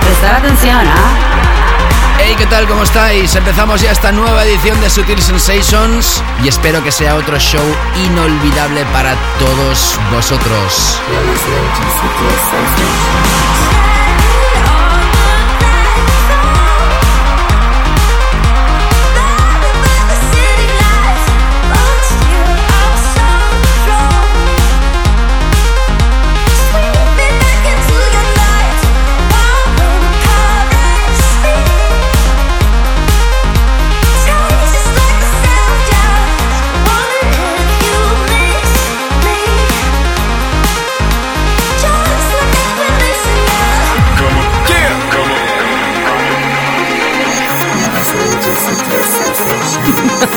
Prestar atención, ¿ah? Hey, ¿qué tal? ¿Cómo estáis? Empezamos ya esta nueva edición de Sutil Sensations y espero que sea otro show inolvidable para todos vosotros.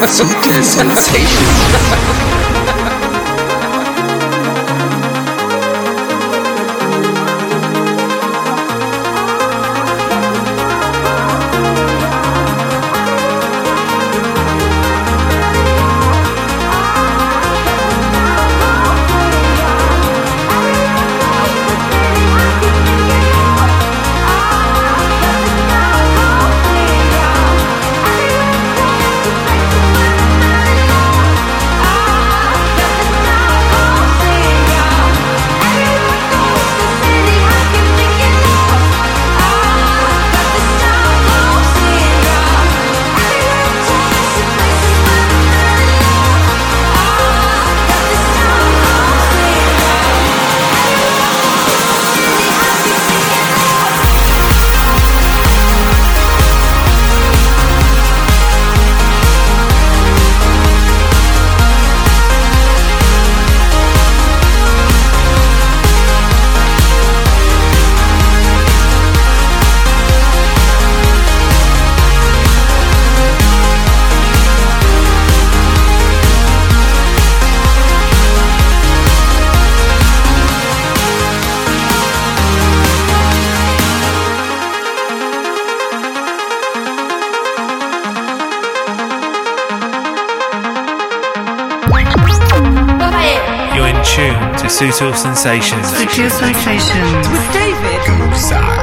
Sensations. To Sutil Sensations. Sutil Sensations. With David. Sutil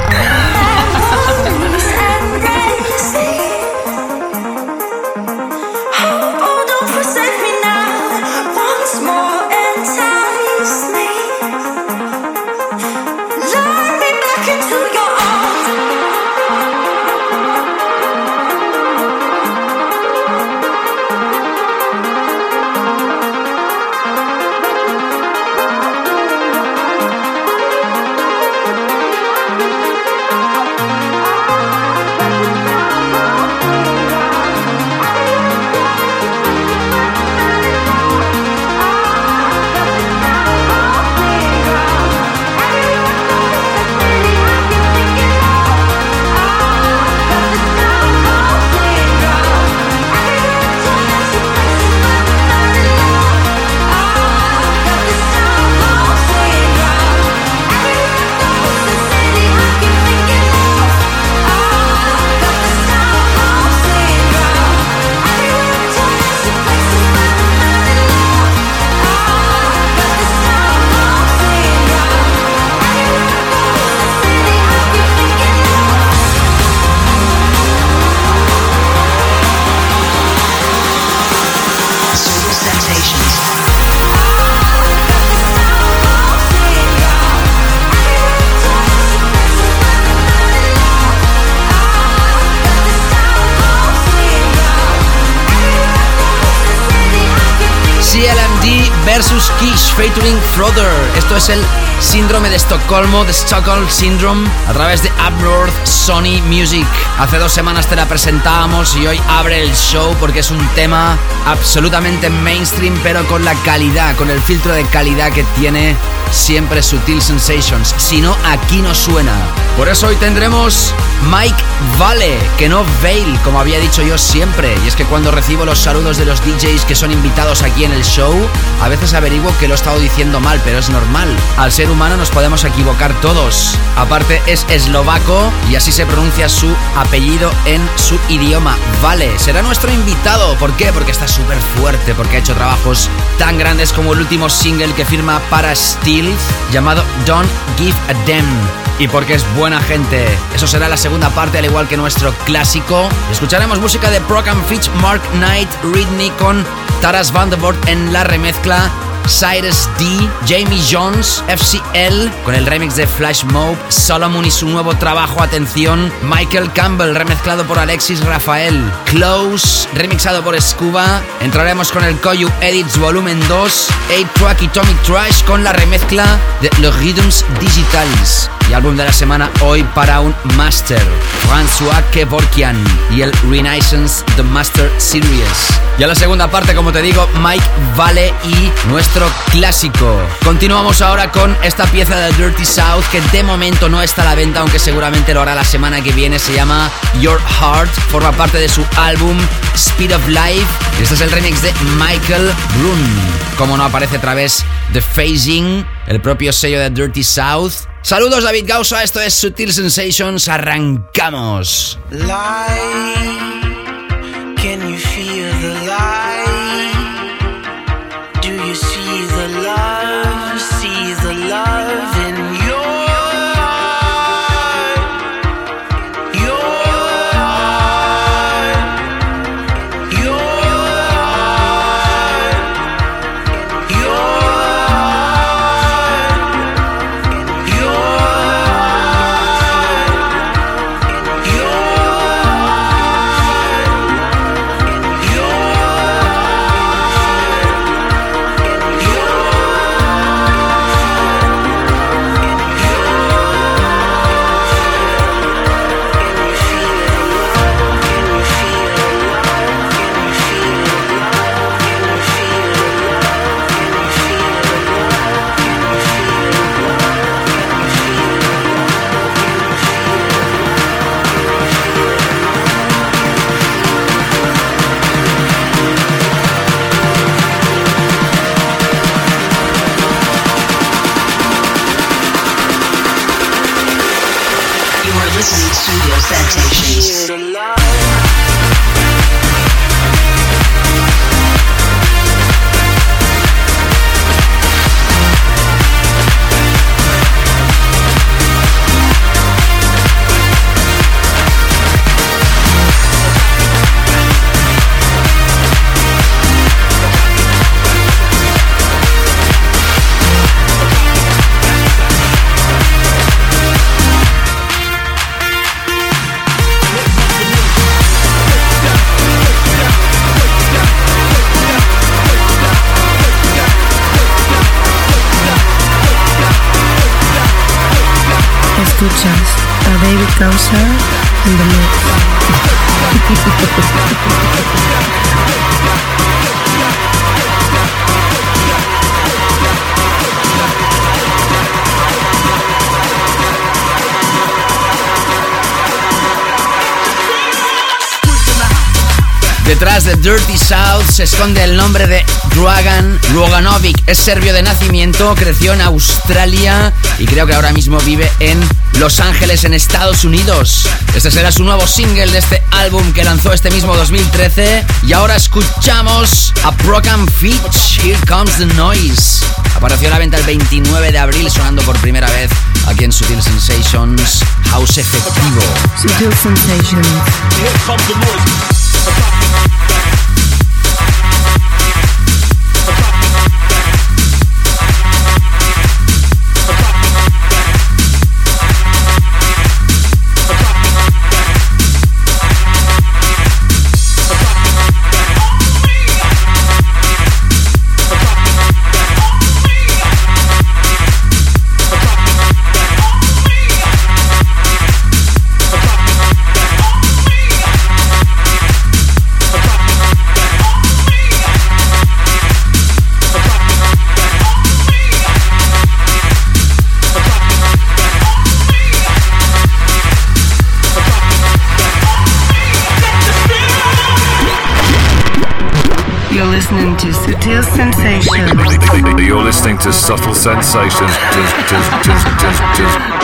Esto es el síndrome de Estocolmo, de Stockholm Syndrome, a través de Up North Sony Music. Hace dos semanas te la presentábamos y hoy abre el show porque es un tema absolutamente mainstream, pero con la calidad, con el filtro de calidad que tiene siempre Sutil Sensations. Si no, aquí no suena. Por eso hoy tendremos Mike Vale, que no Vale, como había dicho yo siempre. Y es que cuando recibo los saludos de los DJs que son invitados aquí en el show, a veces averiguo que lo he estado diciendo mal, pero es normal. Al ser humano nos podemos equivocar todos. Aparte es eslovaco y así se pronuncia su apellido en su idioma. Vale, será nuestro invitado. ¿Por qué? Porque está súper fuerte, porque ha hecho trabajos tan grandes como el último single que firma para Steel llamado Don't Give a Damn y porque es buena gente. Eso será la segunda parte, al igual que nuestro clásico. Escucharemos música de Program Fitch, Mark Knight, Ridney con Taras Vandervoort en la remezcla. Cyrus D, Jamie Jones, FCL con el remix de Flash Mob, Solomon y su nuevo trabajo, atención, Michael Campbell remezclado por Alexis Rafael, Close remixado por Scuba, entraremos con el Koyu Edits Volumen 2, 8-Track y Tommy Trash con la remezcla de Los Rhythms Digitals y álbum de la semana hoy para un Master, François Kevorkian y el Renaissance The Master Series. Y a la segunda parte, como te digo, Mike Vale y nuestro clásico. Continuamos ahora con esta pieza de Dirty South que de momento no está a la venta, aunque seguramente lo hará la semana que viene. Se llama Your Heart, forma parte de su álbum Speed of Life. Este es el remix de Michael Brun. Como no aparece a través de Phasing, el propio sello de Dirty South. Saludos David Gausa, esto es Sutil Sensations, arrancamos. Dirty South se esconde el nombre de Dragan Roganovic. Es serbio de nacimiento, creció en Australia y creo que ahora mismo vive en Los Ángeles, en Estados Unidos. Este será su nuevo single de este álbum que lanzó este mismo 2013. Y ahora escuchamos a Program Fitch, Here Comes the Noise. Apareció a la venta el 29 de abril, sonando por primera vez aquí en Sutil Sensations, House Efectivo. Sutil Sensations. Your listening to Sutil Sensations. You're listening to Subtle Sensations. Just, just, just, just, just.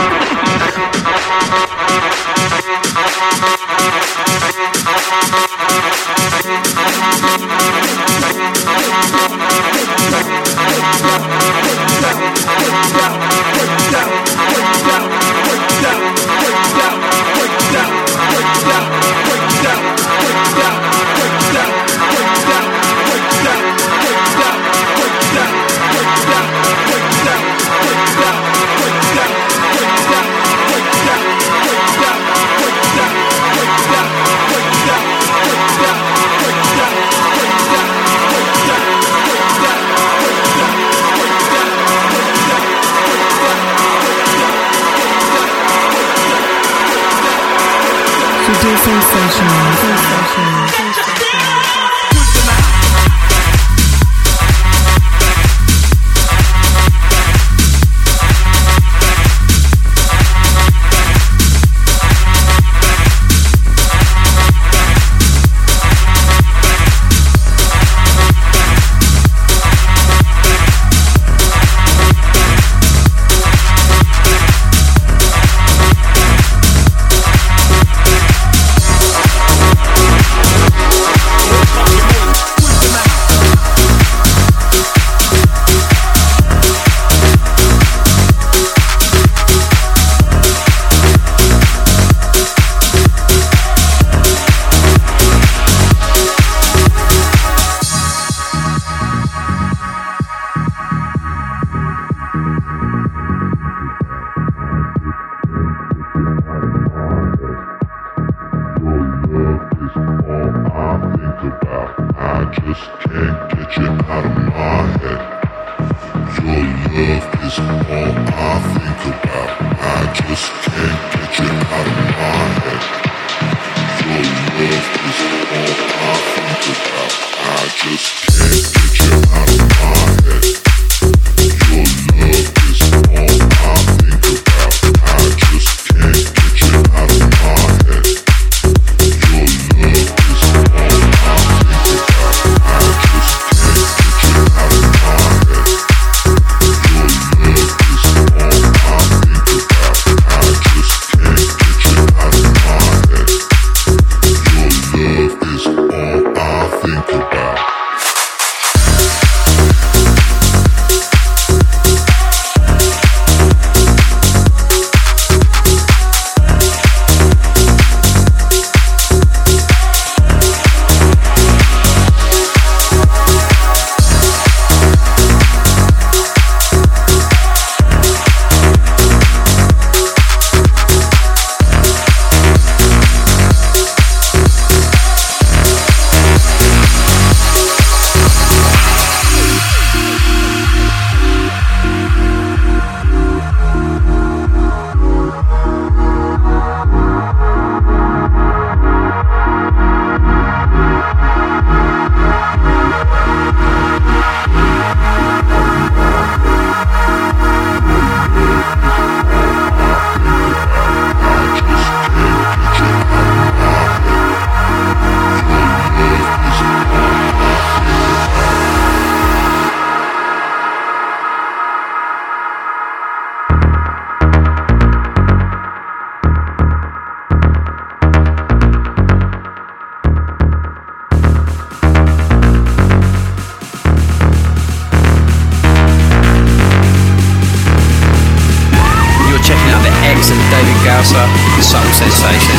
Gausser, Soul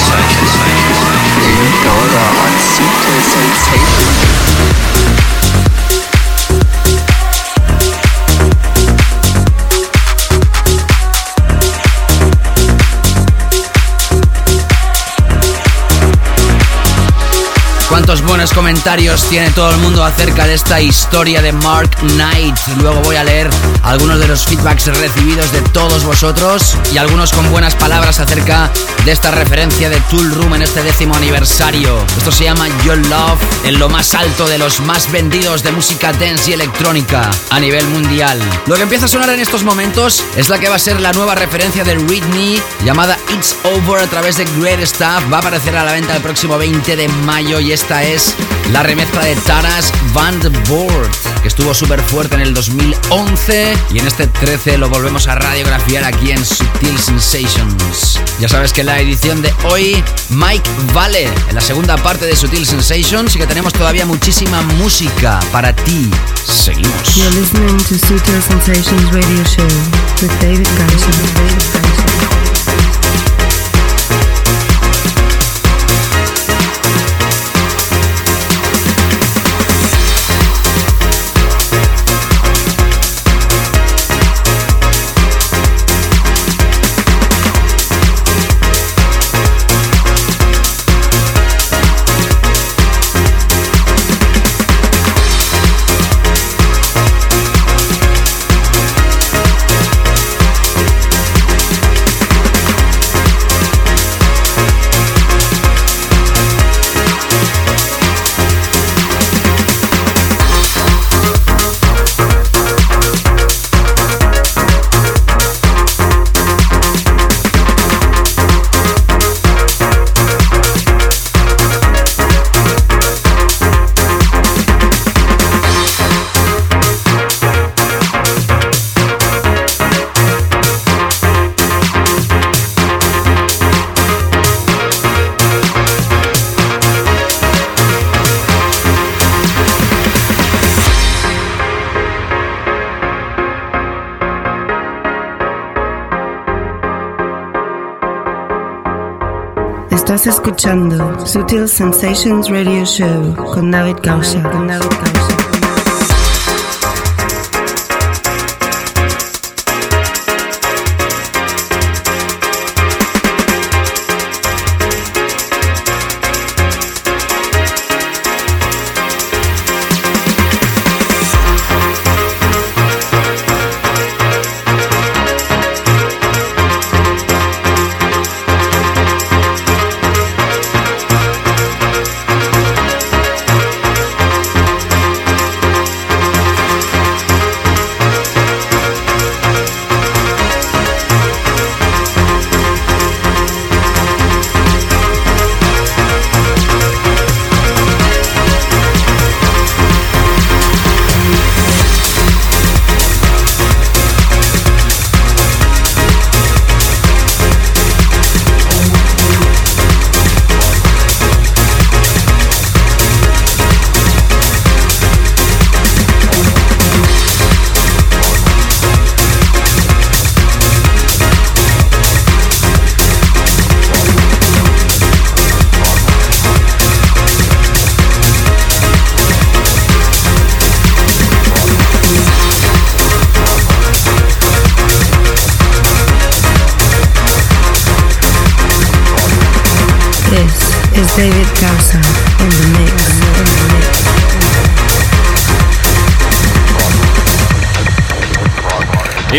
buenos comentarios tiene todo el mundo acerca de esta historia de Mark Knight. Luego voy a leer algunos de los feedbacks recibidos de todos vosotros y algunos con buenas palabras acerca de esta referencia de Tool Room en este décimo aniversario. Esto se llama Your Love en lo más alto de los más vendidos de música dance y electrónica a nivel mundial. Lo que empieza a sonar en estos momentos es la que va a ser la nueva referencia de Whitney llamada It's Over a través de Great Stuff. Va a aparecer a la venta el próximo 20 de mayo y esta es la remezcla de Taras Van Board, que estuvo súper fuerte en el 2011 y en este 13 lo volvemos a radiografiar aquí en Sutil Sensations. Ya sabes que la edición de hoy, Mike Vale, en la segunda parte de Sutil Sensations, y que tenemos todavía muchísima música para ti. Seguimos. You're listening to Sutil Radio Show with David. David. Escuchando Sutil Sensations Radio Show con David Gausa.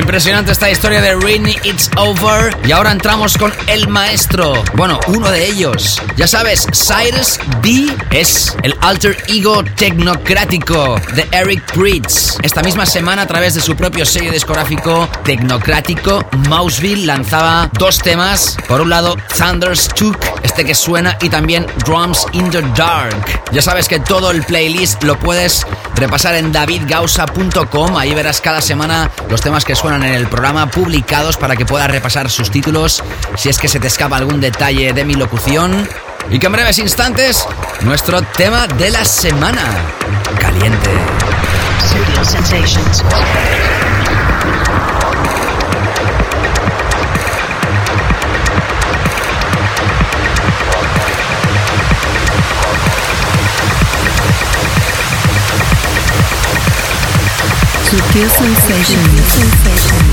Impresionante esta historia de Rini It's Over. Y ahora entramos con el maestro. Bueno, uno de ellos. Ya sabes, Cyrus D es el alter ego tecnocrático de Eric Pritz. Esta misma semana, a través de su propio sello discográfico tecnocrático, Mouseville lanzaba dos temas. Por un lado, Thunderstruck, este que suena, y también Drums in the Dark. Ya sabes que todo el playlist lo puedes repasar en davidgausa.com. Ahí verás cada semana los temas que suenan en el programa publicados para que puedas repasar sus títulos si es que se te escapa algún detalle de mi locución. Y que en breves instantes, nuestro tema de la semana. Caliente. Sutil Sensations. Progress.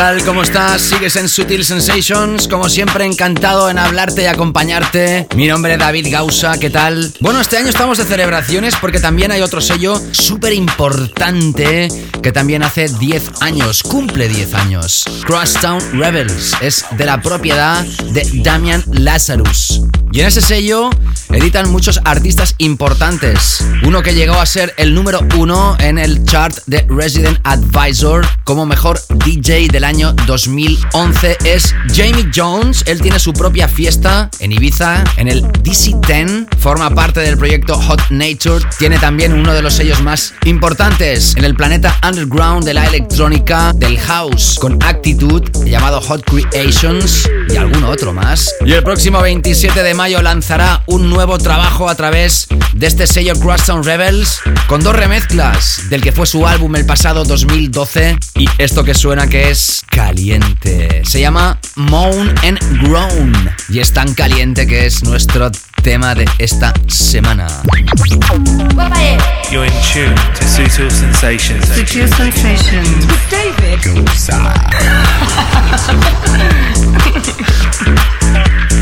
Tal? ¿Cómo estás? Sigues en Sutil Sensations. Como siempre, encantado en hablarte y acompañarte. Mi nombre es David Gausa. ¿Qué tal? Bueno, este año estamos de celebraciones porque también hay otro sello súper importante que también hace 10 años, cumple 10 años. Crosstown Rebels es de la propiedad de Damian Lazarus. Y en ese sello editan muchos artistas importantes. Uno que llegó a ser el número uno en el chart de Resident Advisor como mejor DJ del año 2011 es Jamie Jones. Él tiene su propia fiesta en Ibiza, en el DC10. Forma parte del proyecto Hot Nature. Tiene también uno de los sellos más importantes en el planeta underground de la electrónica, del house, con actitud, llamado Hot Creations y algún otro más. Y el próximo 27 de mayo lanzará un nuevo trabajo a través de este sello Crosstown Rebels con dos remezclas del que fue su álbum el pasado 2012 y esto que suena que es caliente. Se llama Moan and Groan y es tan caliente que es nuestro tema de esta semana. You're in tune to Sutil Sensations. Sutil Sensations.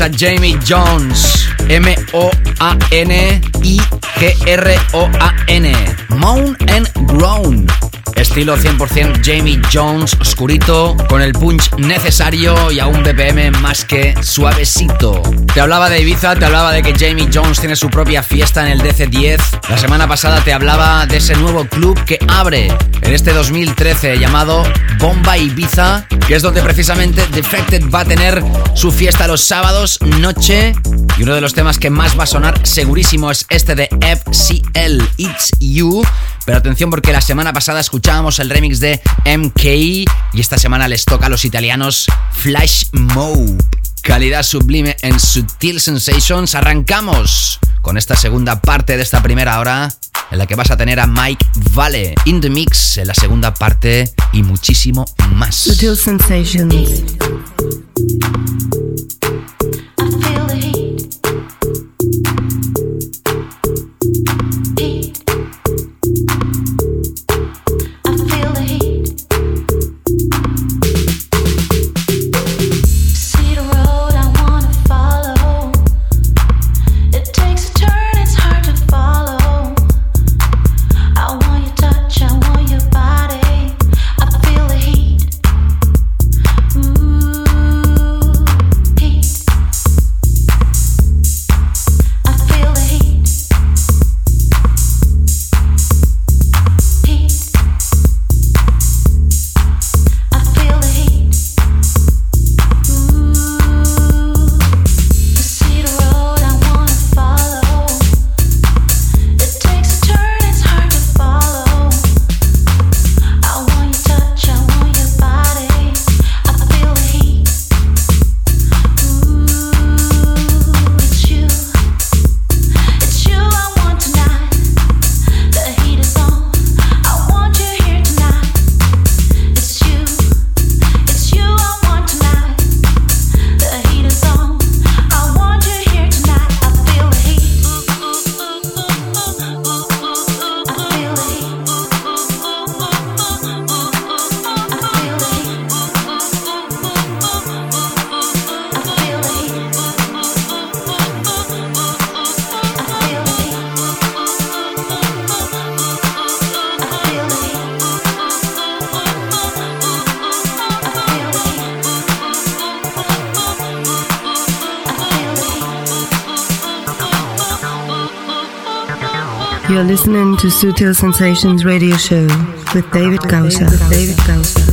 A Jamie Jones. M-O-A-N-I-G-R-O-A-N. Moan and Grown. Estilo 100% Jamie Jones, oscurito, con el punch necesario y a un BPM más que suavecito. Te hablaba de Ibiza, te hablaba de que Jamie Jones tiene su propia fiesta en el DC10. La semana pasada te hablaba de ese nuevo club que abre en este 2013 llamado Bomba Ibiza, que es donde precisamente Defected va a tener su fiesta los sábados noche. Y uno de los temas que más va a sonar segurísimo es este de FCL It's You. Pero atención porque la semana pasada escuchábamos el remix de MK y esta semana les toca a los italianos Flash Mob. Calidad sublime en Sutil Sensations. Arrancamos con esta segunda parte de esta primera hora en la que vas a tener a Mike Vale in the mix en la segunda parte y muchísimo más. Sutil Sensations. Listening to Sutil Sensations Radio Show with David Gausa. David Gausa.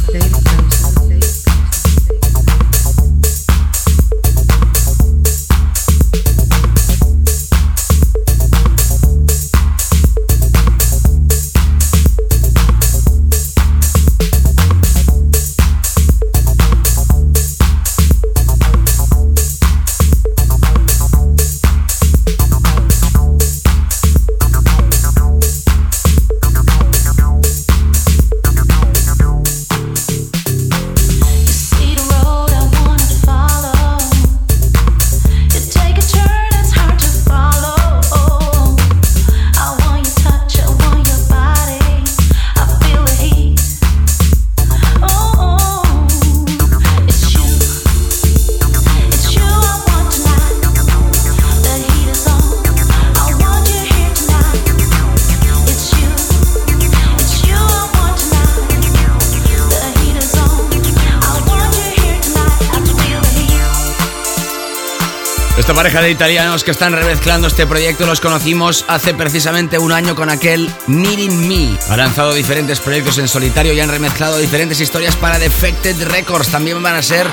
Pareja de italianos que están remezclando este proyecto los conocimos hace precisamente un año con aquel Needing Me. Han lanzado diferentes proyectos en solitario y han remezclado diferentes historias para Defected Records. También van a ser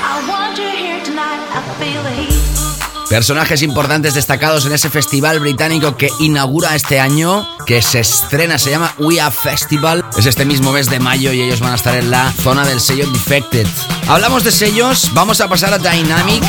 personajes importantes destacados en ese festival británico que inaugura este año, que se estrena, se llama We Are Festival. Es este mismo mes de mayo y ellos van a estar en la zona del sello Defected. Hablamos de sellos, vamos a pasar a Dynamic.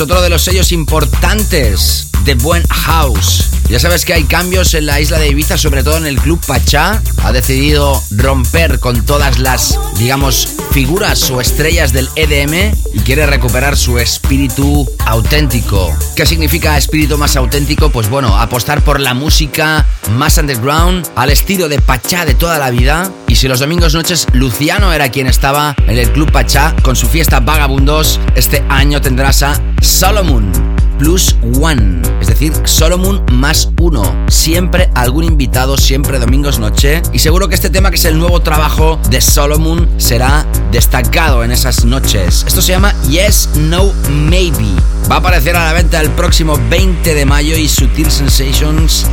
Otro de los sellos importantes de Buen House. Ya sabes que hay cambios en la isla de Ibiza, sobre todo en el Club Pachá. Ha decidido romper con todas las, digamos, figuras o estrellas del EDM y quiere recuperar su espíritu auténtico. ¿Qué significa espíritu más auténtico? Pues bueno, apostar por la música más underground, al estilo de Pachá de toda la vida. Si los domingos noches Luciano era quien estaba en el Club Pachá con su fiesta Vagabundos, este año tendrás a Solomon plus one, es decir, Solomon más uno. Siempre algún invitado, siempre domingos noche. Y seguro que este tema, que es el nuevo trabajo de Solomon, será destacado en esas noches. Esto se llama Yes, No, Maybe. Va a aparecer a la venta el próximo 20 de mayo y Sutil Sensations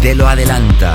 te lo adelanta.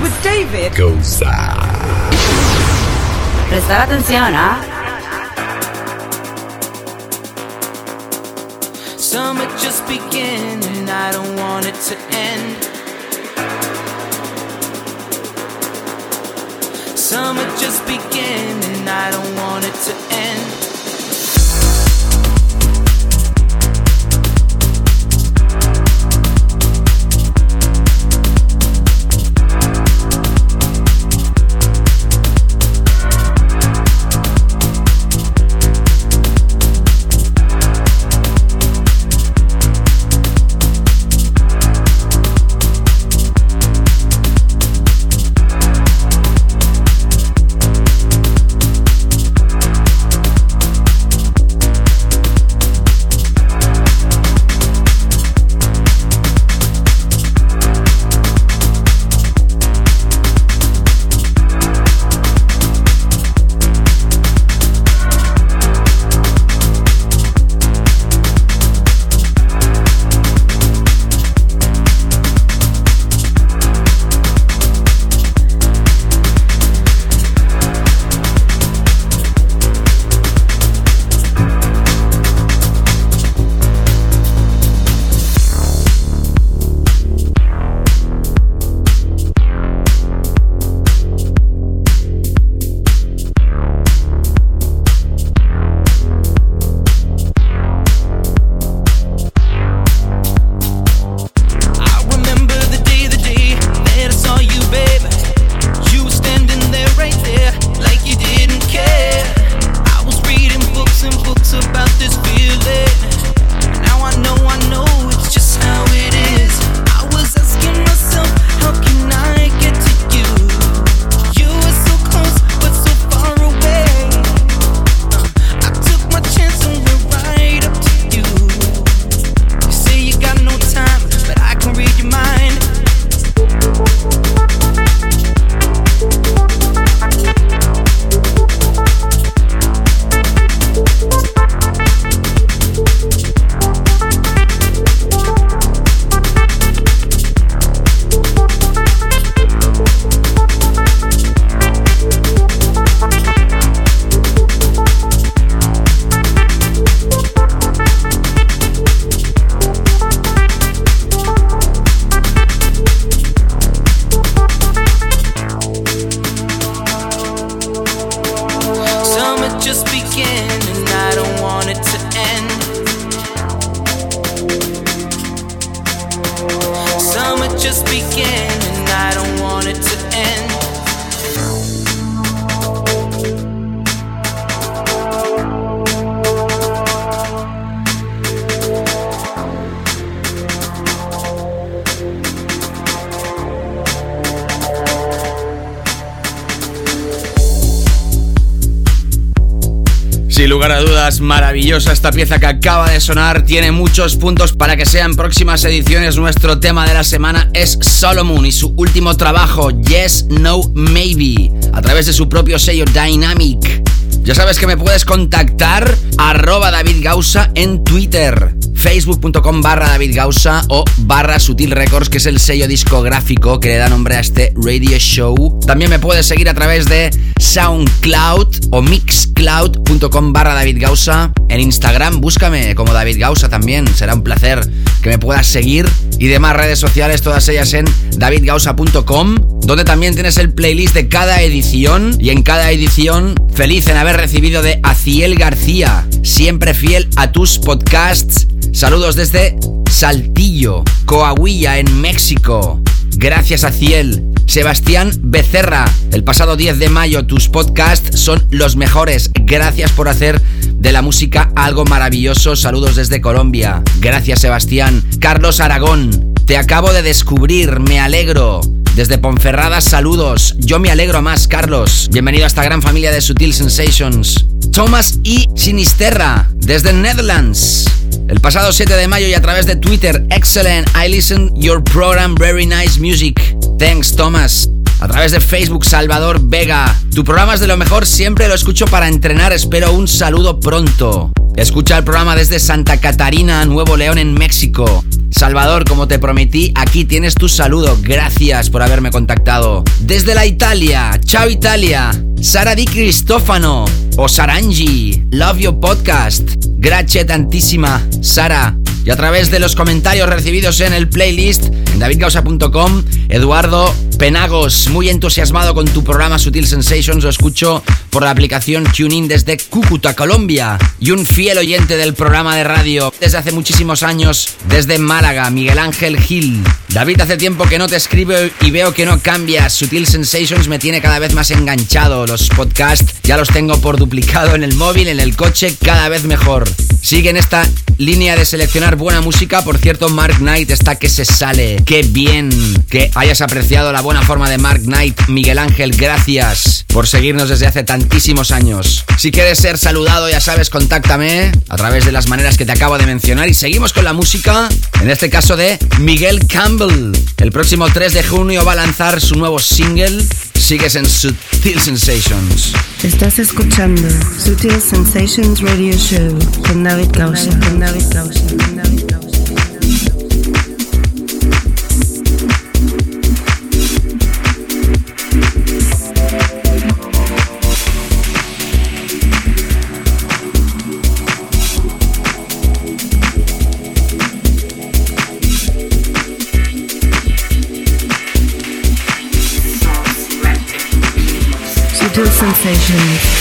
with David. Prestar atención, ¿ah? Summer just began and I don't want it to end. Summer just began and I don't want it to end. Esta pieza que acaba de sonar. Tiene muchos puntos para que sean próximas ediciones. Nuestro tema de la semana es Solomon y su último trabajo, Yes, No, Maybe, a través de su propio sello Dynamic. Ya sabes que me puedes contactar arroba David Gausa en Twitter, facebook.com barra David Gausa o barra Sutil Records, que es el sello discográfico que le da nombre a este radio show. También me puedes seguir a través de SoundCloud o mixcloud.com barra David Gausa. En Instagram búscame como David Gausa también, será un placer que me puedas seguir. Y demás redes sociales, todas ellas en davidgausa.com, donde también tienes el playlist de cada edición. Y en cada edición, feliz en haber recibido de Aciel García, siempre fiel a tus podcasts. Saludos desde Saltillo, Coahuila, en México. Gracias a. Sebastián Becerra, el pasado 10 de mayo tus podcasts son los mejores. Gracias por hacer de la música algo maravilloso. Saludos desde Colombia. Gracias Sebastián. Carlos Aragón, te acabo de descubrir, me alegro. Desde Ponferrada, saludos. Yo me alegro más, Carlos. Bienvenido a esta gran familia de Sutil Sensations. Thomas y Sinisterra, desde Netherlands. El pasado 7 de mayo y a través de Twitter, excellent, I listen your program, very nice music. Thanks, Thomas. A través de Facebook, Salvador Vega. Tu programa es de lo mejor, siempre lo escucho para entrenar, espero un saludo pronto. Escucha el programa desde Santa Catarina, Nuevo León, en México. Salvador, como te prometí, aquí tienes tu saludo. Gracias por haberme contactado. Desde la Italia, chao Italia. Sara Di Cristofano o Sarangi, Love Your Podcast. Gracias tantísima, Sara. Y a través de los comentarios recibidos en el playlist en davidgausa.com, Eduardo Penagos, muy entusiasmado con tu programa Sutil Sensations, lo escucho por la aplicación TuneIn desde Cúcuta, Colombia. Y un fiel oyente del programa de radio desde hace muchísimos años, desde Málaga, Miguel Ángel Gil. David, hace tiempo que no te escribo y veo que no cambias. Sutil Sensations me tiene cada vez más enganchado. Los podcasts ya los tengo por duplicado en el móvil, en el coche, cada vez mejor. Sigue en esta línea de seleccionar buena música. Por cierto, Mark Knight está que se sale. Qué bien que hayas apreciado la buena forma de Mark Knight. Miguel Ángel, gracias por seguirnos desde hace tantísimos años. Si quieres ser saludado, ya sabes, contáctame a través de las maneras que te acabo de mencionar. Y seguimos con la música, en este caso de Miguel Campbell. El próximo 3 de junio va a lanzar su nuevo single. Sigues en Sutil Sensations. Estás escuchando Sutil Sensations Radio Show con David Gausa. Con David Gausa. Con David Gausa. Sutil Sensations.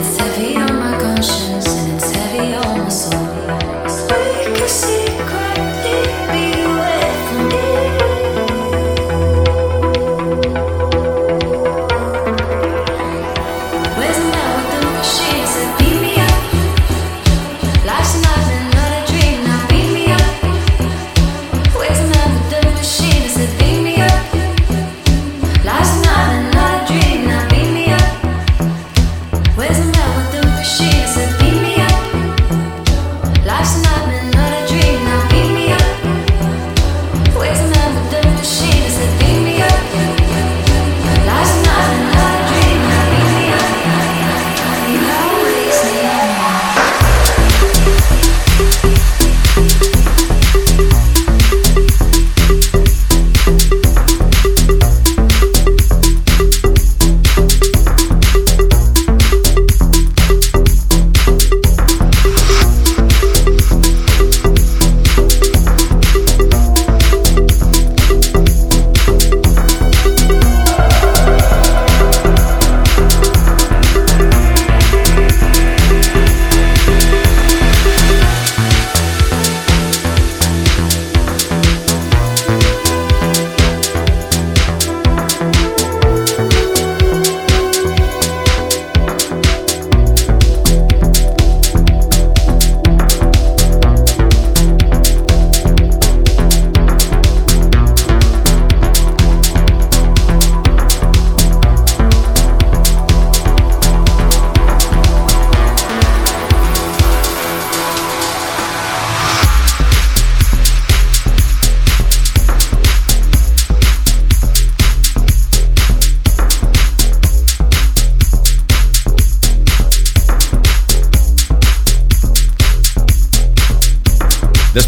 It's heavy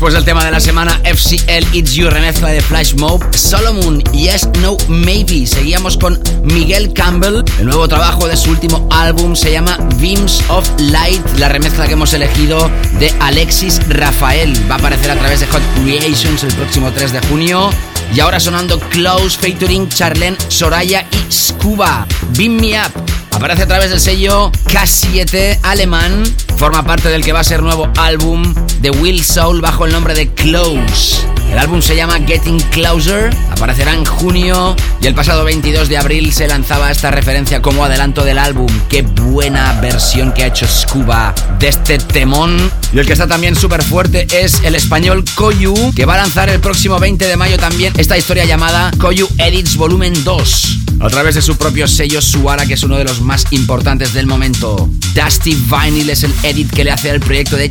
Después del tema de la semana, FCL It's You remezcla de Flash Mob, Solomon, Yes, No, Maybe. Seguíamos con Miguel Campbell. El nuevo trabajo de su último álbum se llama Beams of Light. La remezcla que hemos elegido de Alexis Rafael. Va a aparecer a través de Hot Creations el próximo 3 de junio. Y ahora sonando Close, featuring Charlene, Soraya y Scuba. Beam Me Up. Aparece a través del sello K7 alemán. Forma parte del que va a ser nuevo álbum de Will Soul bajo el nombre de Close. El álbum se llama Getting Closer, aparecerá en junio y el pasado 22 de abril se lanzaba esta referencia como adelanto del álbum. Qué buena versión que ha hecho Scuba de este temón. Y el que está también súper fuerte es el español Koyu, que va a lanzar el próximo 20 de mayo también esta historia llamada Koyu Edits Volumen 2. A través de su propio sello Suara, que es uno de los más importantes del momento. Dusty Vinyl es el edit que le hace al proyecto de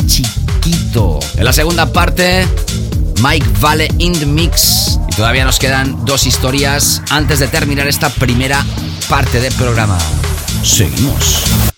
En la segunda parte, Mike Vale in the Mix. Y todavía nos quedan dos historias antes de terminar esta primera parte del programa. Seguimos.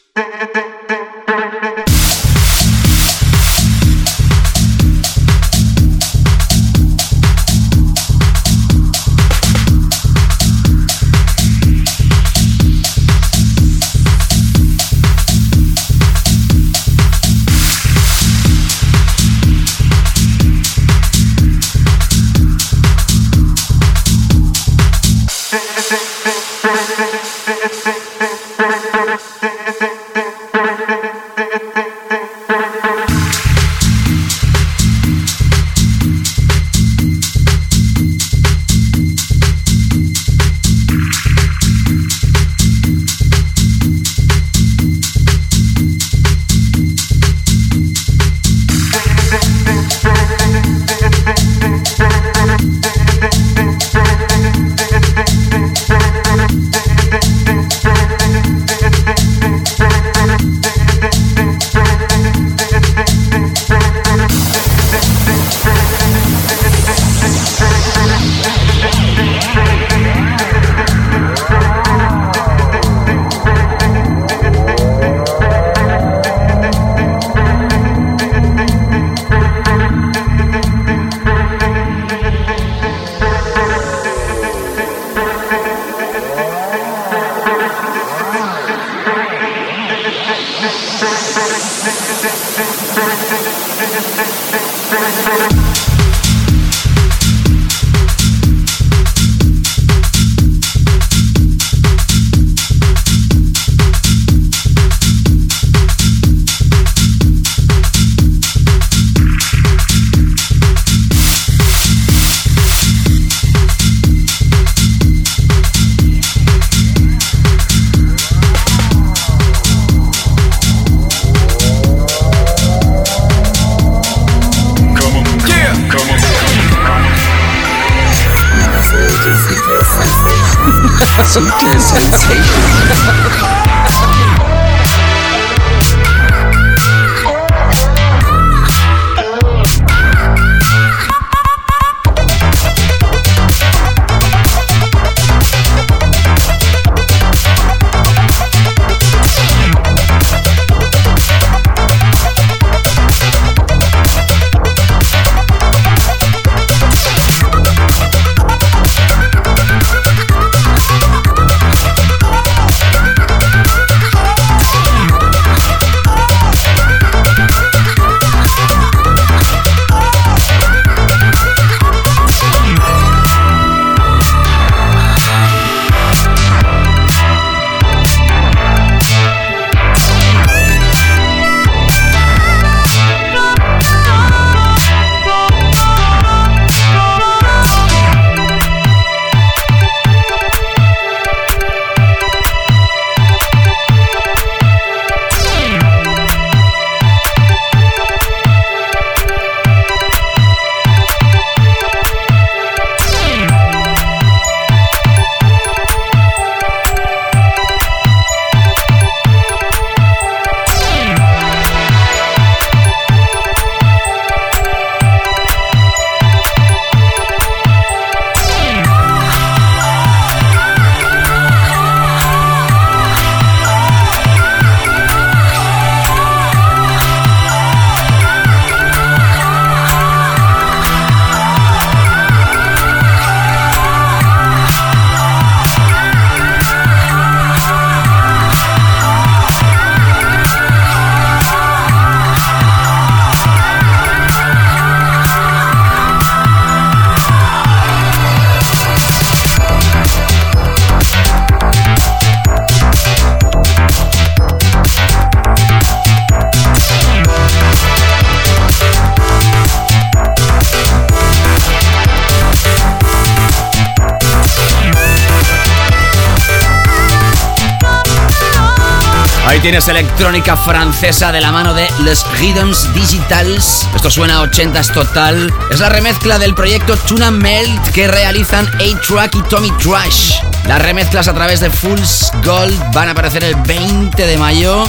Tienes electrónica francesa de la mano de Les Rhythms Digitals. Esto suena a 80s total. Es la remezcla del proyecto Tuna Melt que realizan A-Track y Tommy Trash. Las remezclas a través de Fools Gold van a aparecer el 20 de mayo.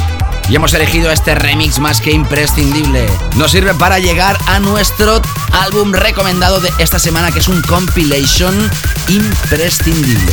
Y hemos elegido este remix más que imprescindible. Nos sirve para llegar a nuestro álbum recomendado de esta semana, que es un compilation imprescindible.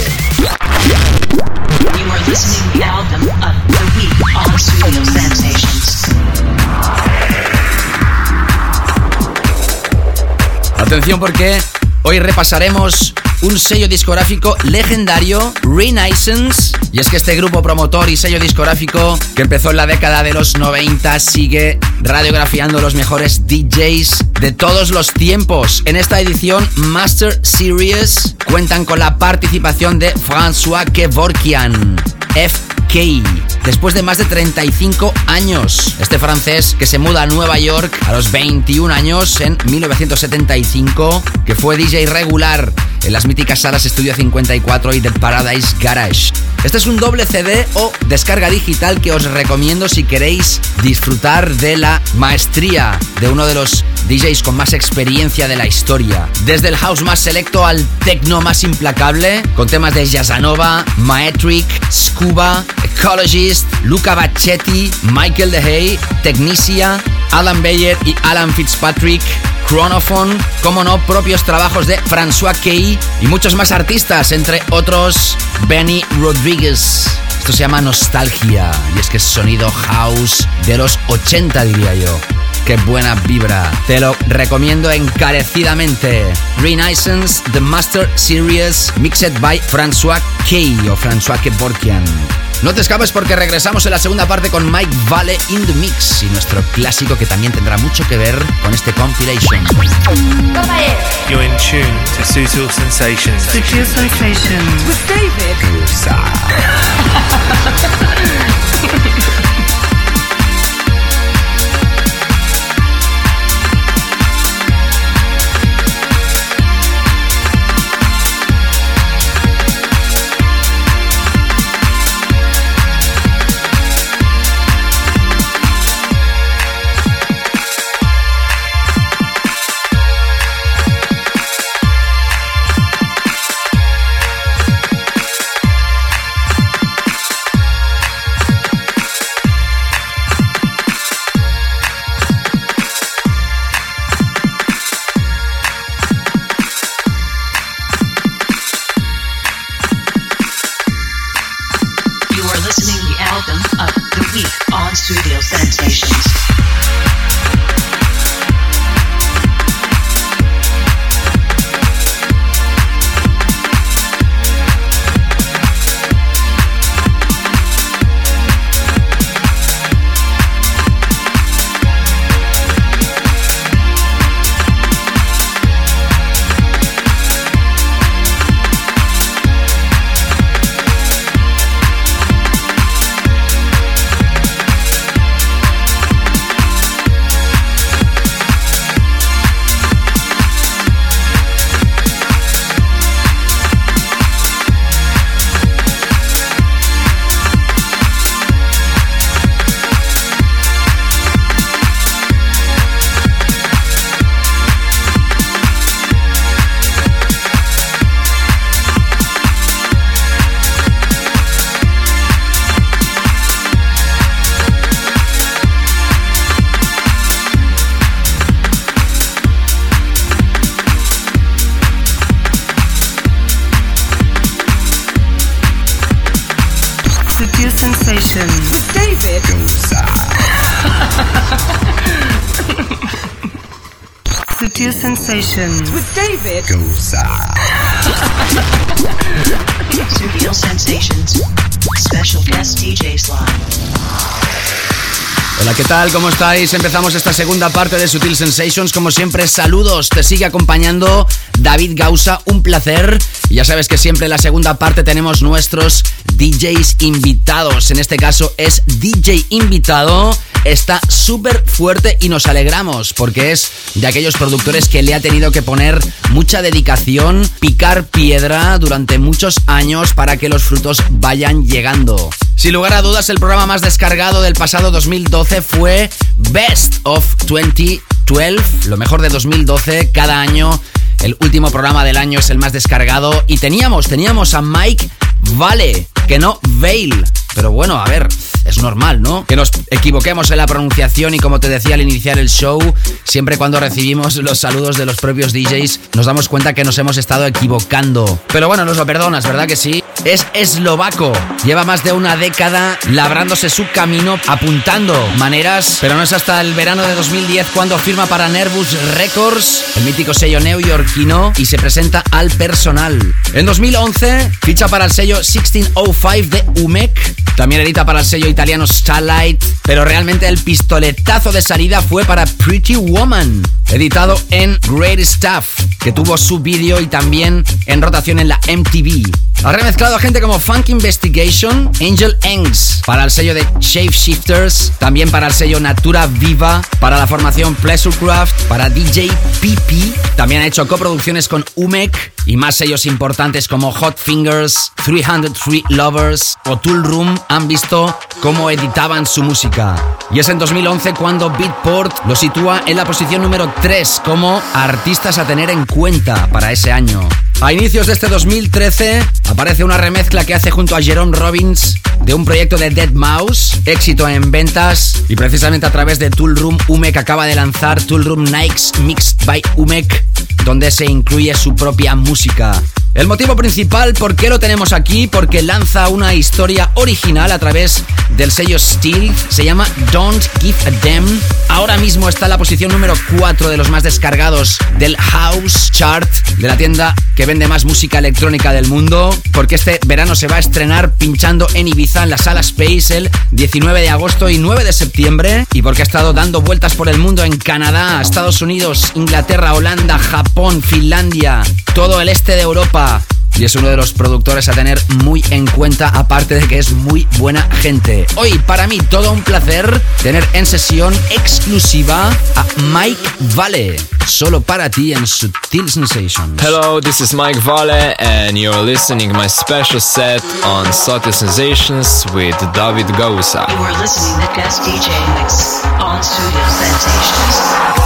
Atención porque hoy repasaremos un sello discográfico legendario, Renaissance. Y es que este grupo promotor y sello discográfico que empezó en la década de los 90 sigue radiografiando los mejores DJs de todos los tiempos. En esta edición Master Series cuentan con la participación de François Kevorkian. FK. Después de más de 35 años, este francés que se muda a Nueva York a los 21 años en 1975, que fue DJ regular en las míticas salas Estudio 54 y The Paradise Garage. Este es un doble CD o descarga digital que os recomiendo si queréis disfrutar de la maestría de uno de los DJs con más experiencia de la historia. Desde el house más selecto al techno más implacable, con temas de Jazzanova, Maetric, Scuba, Ecologist, Luca Bacchetti, Michael DeHay, Technicia, Alan Bayer y Alan Fitzpatrick, Chronophone, como no, propios trabajos de François Key y muchos más artistas, entre otros Benny Rodriguez. Esto se llama Nostalgia y es que es sonido house de los 80 diría yo. Qué buena vibra. Te lo recomiendo encarecidamente. Renaissance The Master Series Mixed by François Key o François Kevorkian. No te escapes porque regresamos en la segunda parte con Mike Vale in the Mix y nuestro clásico que también tendrá mucho que ver con este compilation. You're in tune to Sutil Sensations. Sutil Sensations. With David. tal? ¿Cómo estáis? Empezamos esta segunda parte de Sutil Sensations. Como siempre, saludos. Te sigue acompañando David Gausa. Un placer. Ya sabes que siempre en la segunda parte tenemos nuestros DJs invitados. En este caso es DJ invitado. Está súper fuerte y nos alegramos porque es de aquellos productores que le ha tenido que poner mucha dedicación, picar piedra durante muchos años para que los frutos vayan llegando. Sin lugar a dudas, el programa más descargado del pasado 2012 fue Best of 2012, lo mejor de 2012. Cada año, el último programa del año es el más descargado. Y teníamos, teníamos a Mike Vale, que no Vale. Pero bueno, a ver, es normal, ¿no? Que nos equivoquemos en la pronunciación y como te decía al iniciar el show, siempre cuando recibimos los saludos de los propios DJs nos damos cuenta que nos hemos estado equivocando. Pero bueno, nos lo perdonas, ¿verdad que sí? Es eslovaco. Lleva más de una década labrándose su camino, apuntando maneras, pero no es hasta el verano de 2010 cuando firma para Nervous Records, el mítico sello neoyorquino, y se presenta al personal. En 2011 ficha para el sello 1605 de UMEC, también edita para el sello italiano Starlight, pero realmente el pistoletazo de salida fue para Pretty Woman, editado en Great Stuff, que tuvo su vídeo y también en rotación en la MTV. Ha remezclado a gente como Funk Investigation, Angel Engs, para el sello de Shapeshifters, también para el sello Natura Viva, para la formación Pleasurecraft, para DJ Pipi, también ha hecho coproducciones con UMEC y más sellos importantes como Hot Fingers, 303 Lovers o Tool Room han visto cómo editaban su música. Y es en 2011 cuando Beatport lo sitúa en la posición número 3 como artistas a tener en cuenta para ese año. A inicios de este 2013 aparece una remezcla que hace junto a Jerome Robbins de un proyecto de Dead Mouse, éxito en ventas y precisamente a través de Tool Room Umek acaba de lanzar Tool Room Nikes Mixed by Umek donde se incluye su propia música. El motivo principal por qué lo tenemos aquí, porque lanza una historia original a través del sello Steel, se llama Don't Give a Damn. Ahora mismo está en la posición número 4 de los más descargados del House Chart, de la tienda que vende más música electrónica del mundo, porque este verano se va a estrenar pinchando en Ibiza en la sala Space el 19 de agosto y 9 de septiembre, y porque ha estado dando vueltas por el mundo en Canadá, Estados Unidos, Inglaterra, Holanda, Japón, Finlandia, todo el este de Europa y es uno de los productores a tener muy en cuenta, aparte de que es muy buena gente. Hoy, para mí, todo un placer tener en sesión exclusiva a Mike Vale, solo para ti en Sutil Sensations. Hello, this is Mike Vale, and you're listening my special set on Subtle Sensations with David Gausa. You are listening to guest DJ mix on Studio Sensations.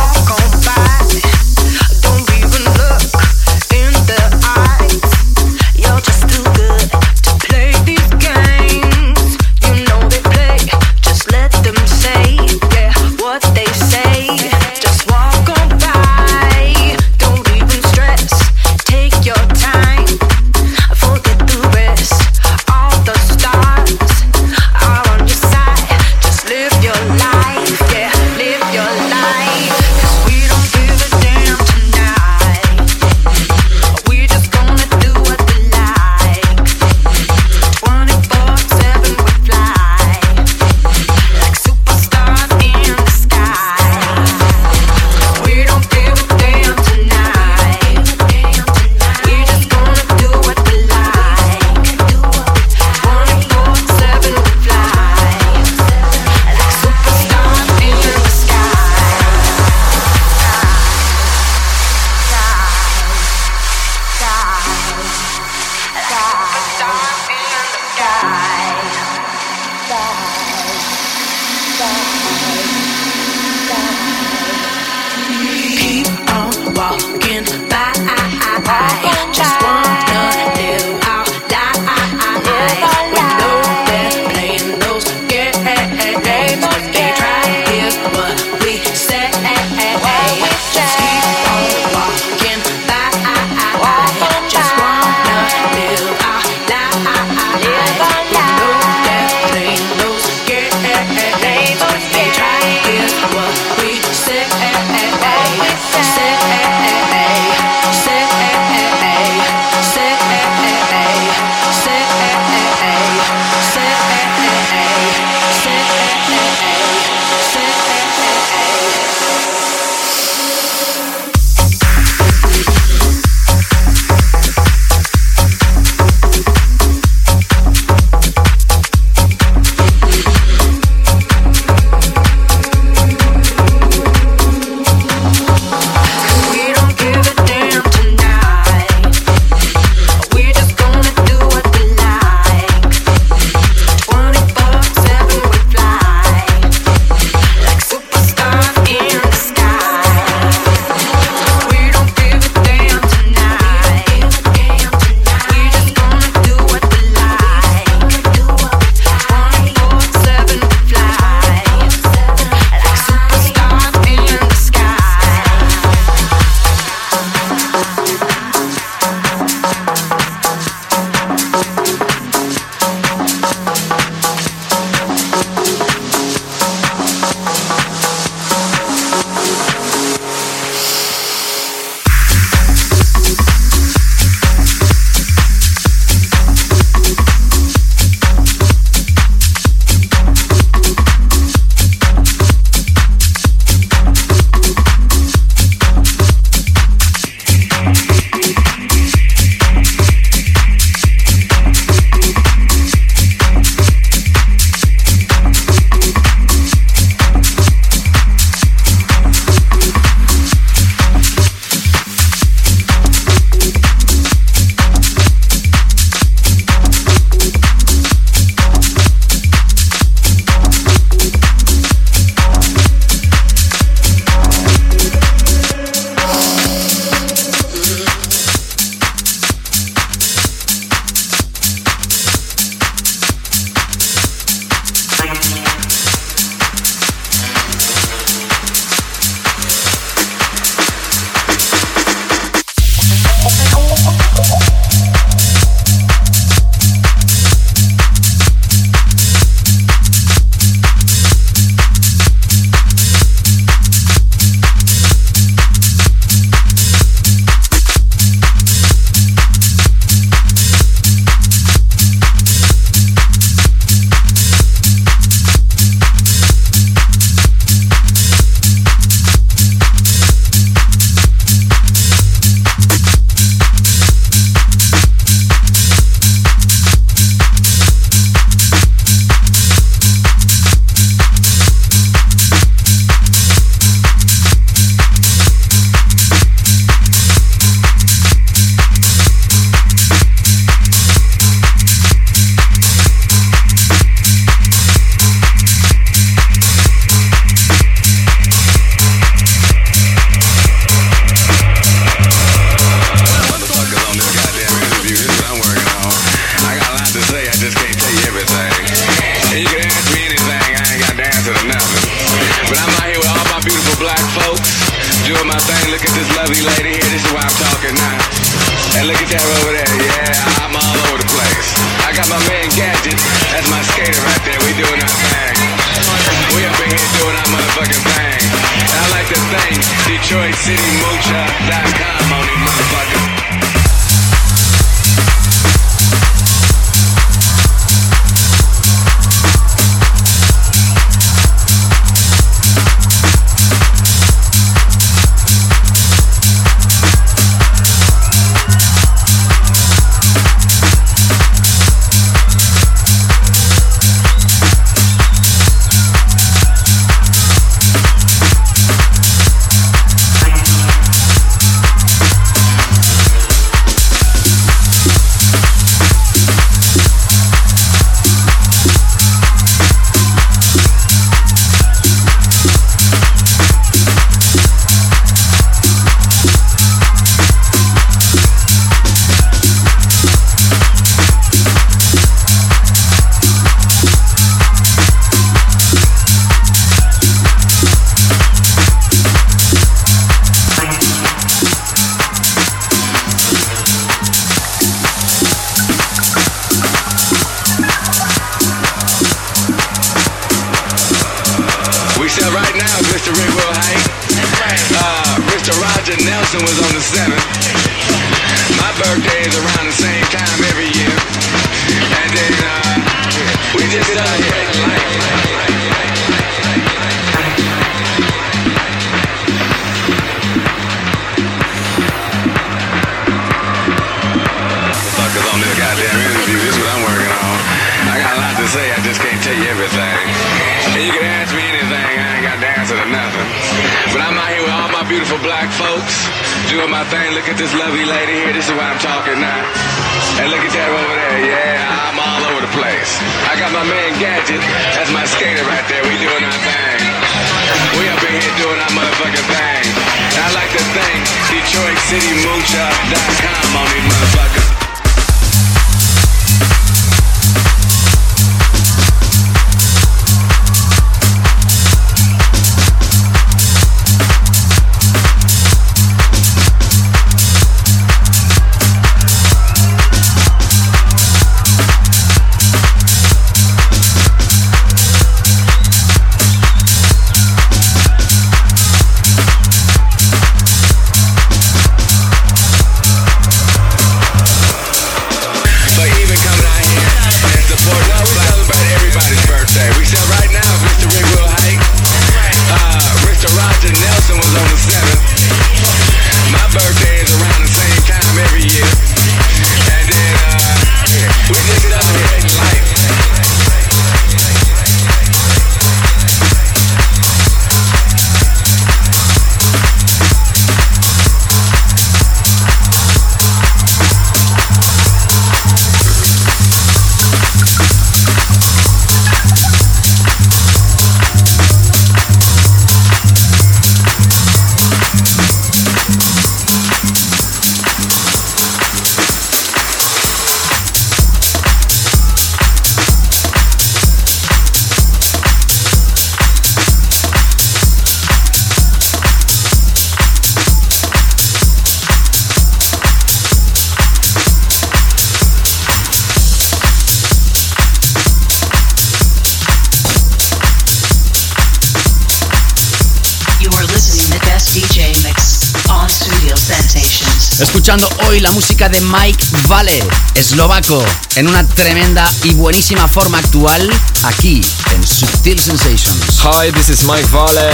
de Mike Vale, eslovaco, en una tremenda y buenísima forma actual aquí en Subtil Sensations. Hi, this is Mike Vale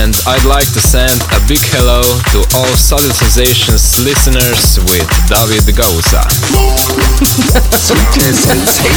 and I'd like to send a big hello to all Subtle Sensations listeners with David Gausa. Subtil Sensations.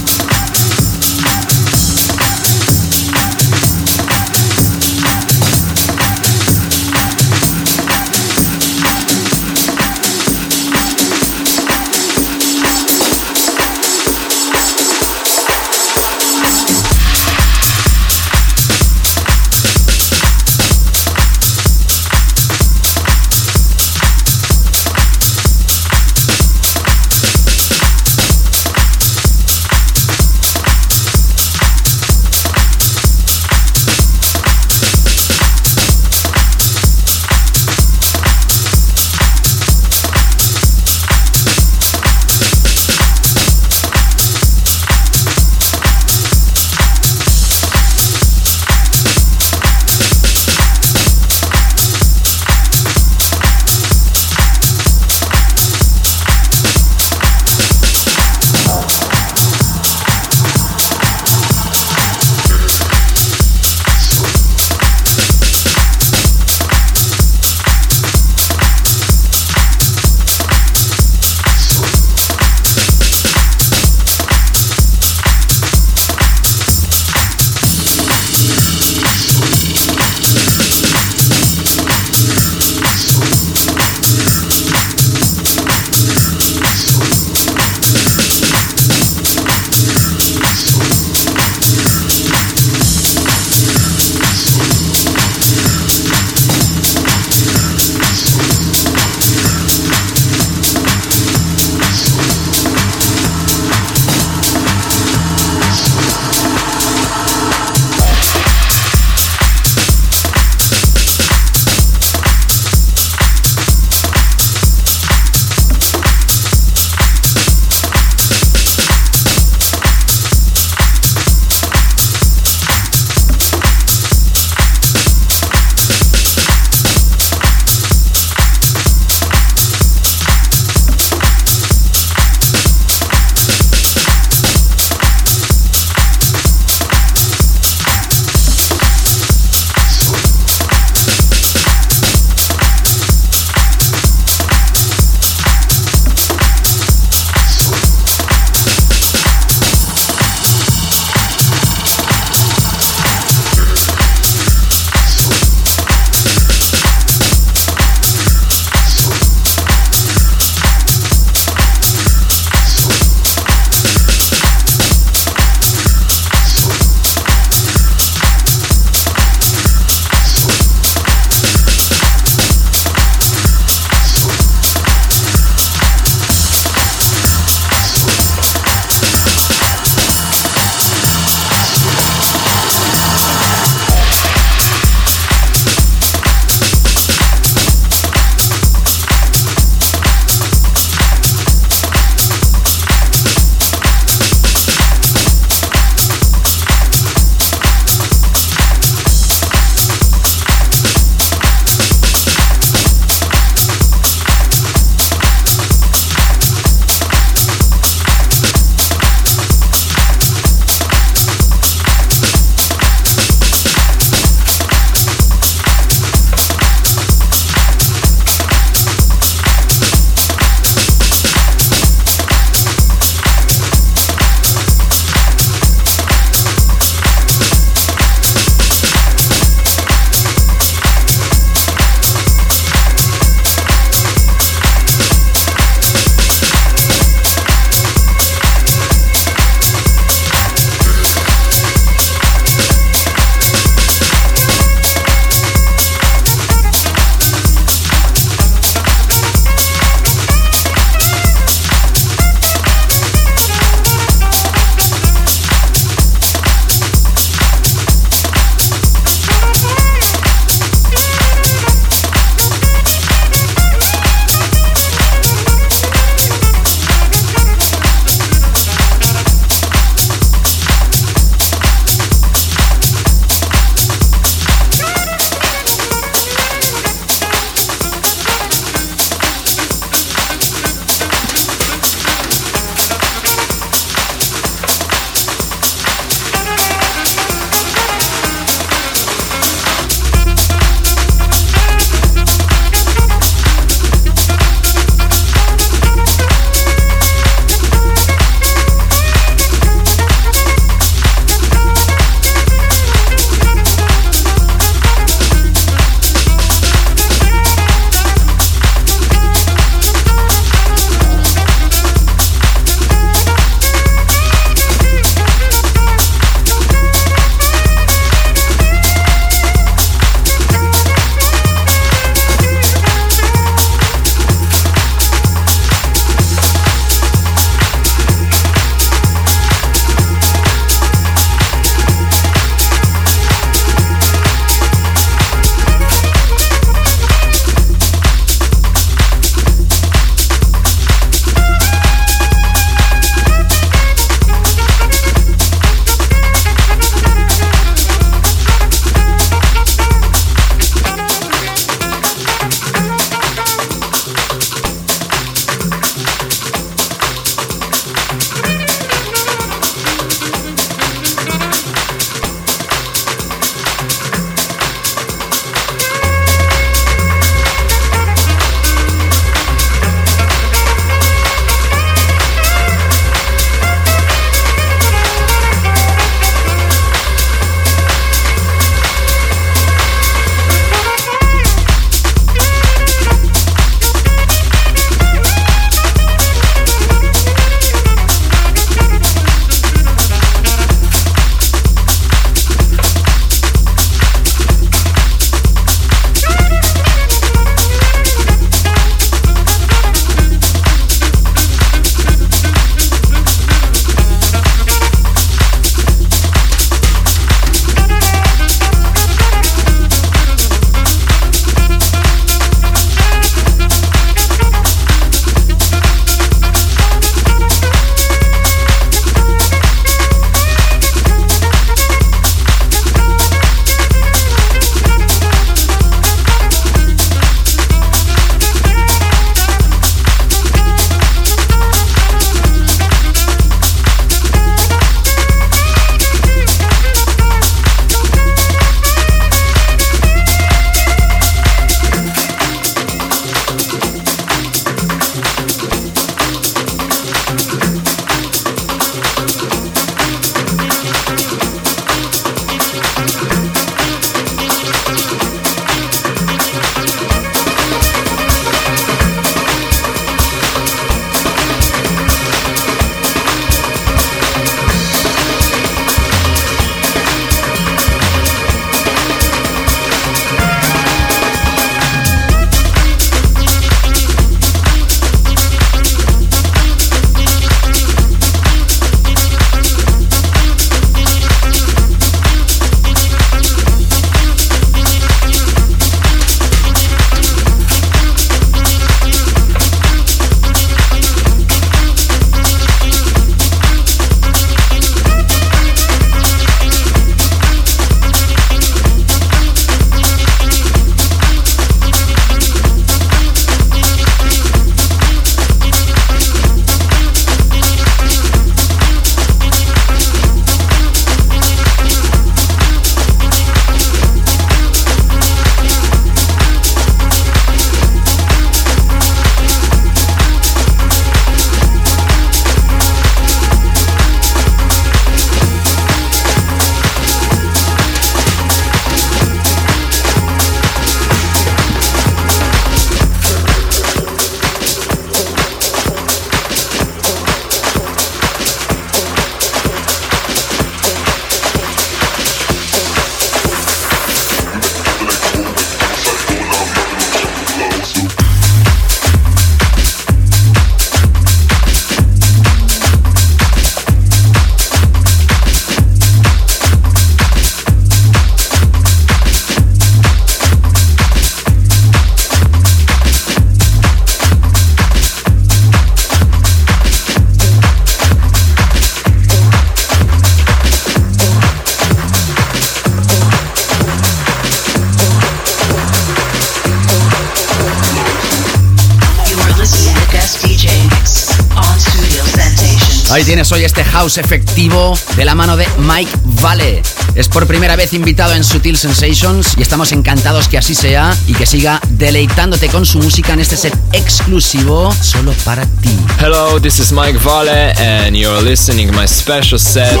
Tienes hoy este house efectivo de la mano de Mike Vale. Es por primera vez invitado en Sutil Sensations y estamos encantados que así sea y que siga deleitándote con su música en este set exclusivo solo para ti. Hello, this is Mike Vale and you're listening my special set.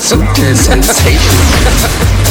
Sutil Sensations.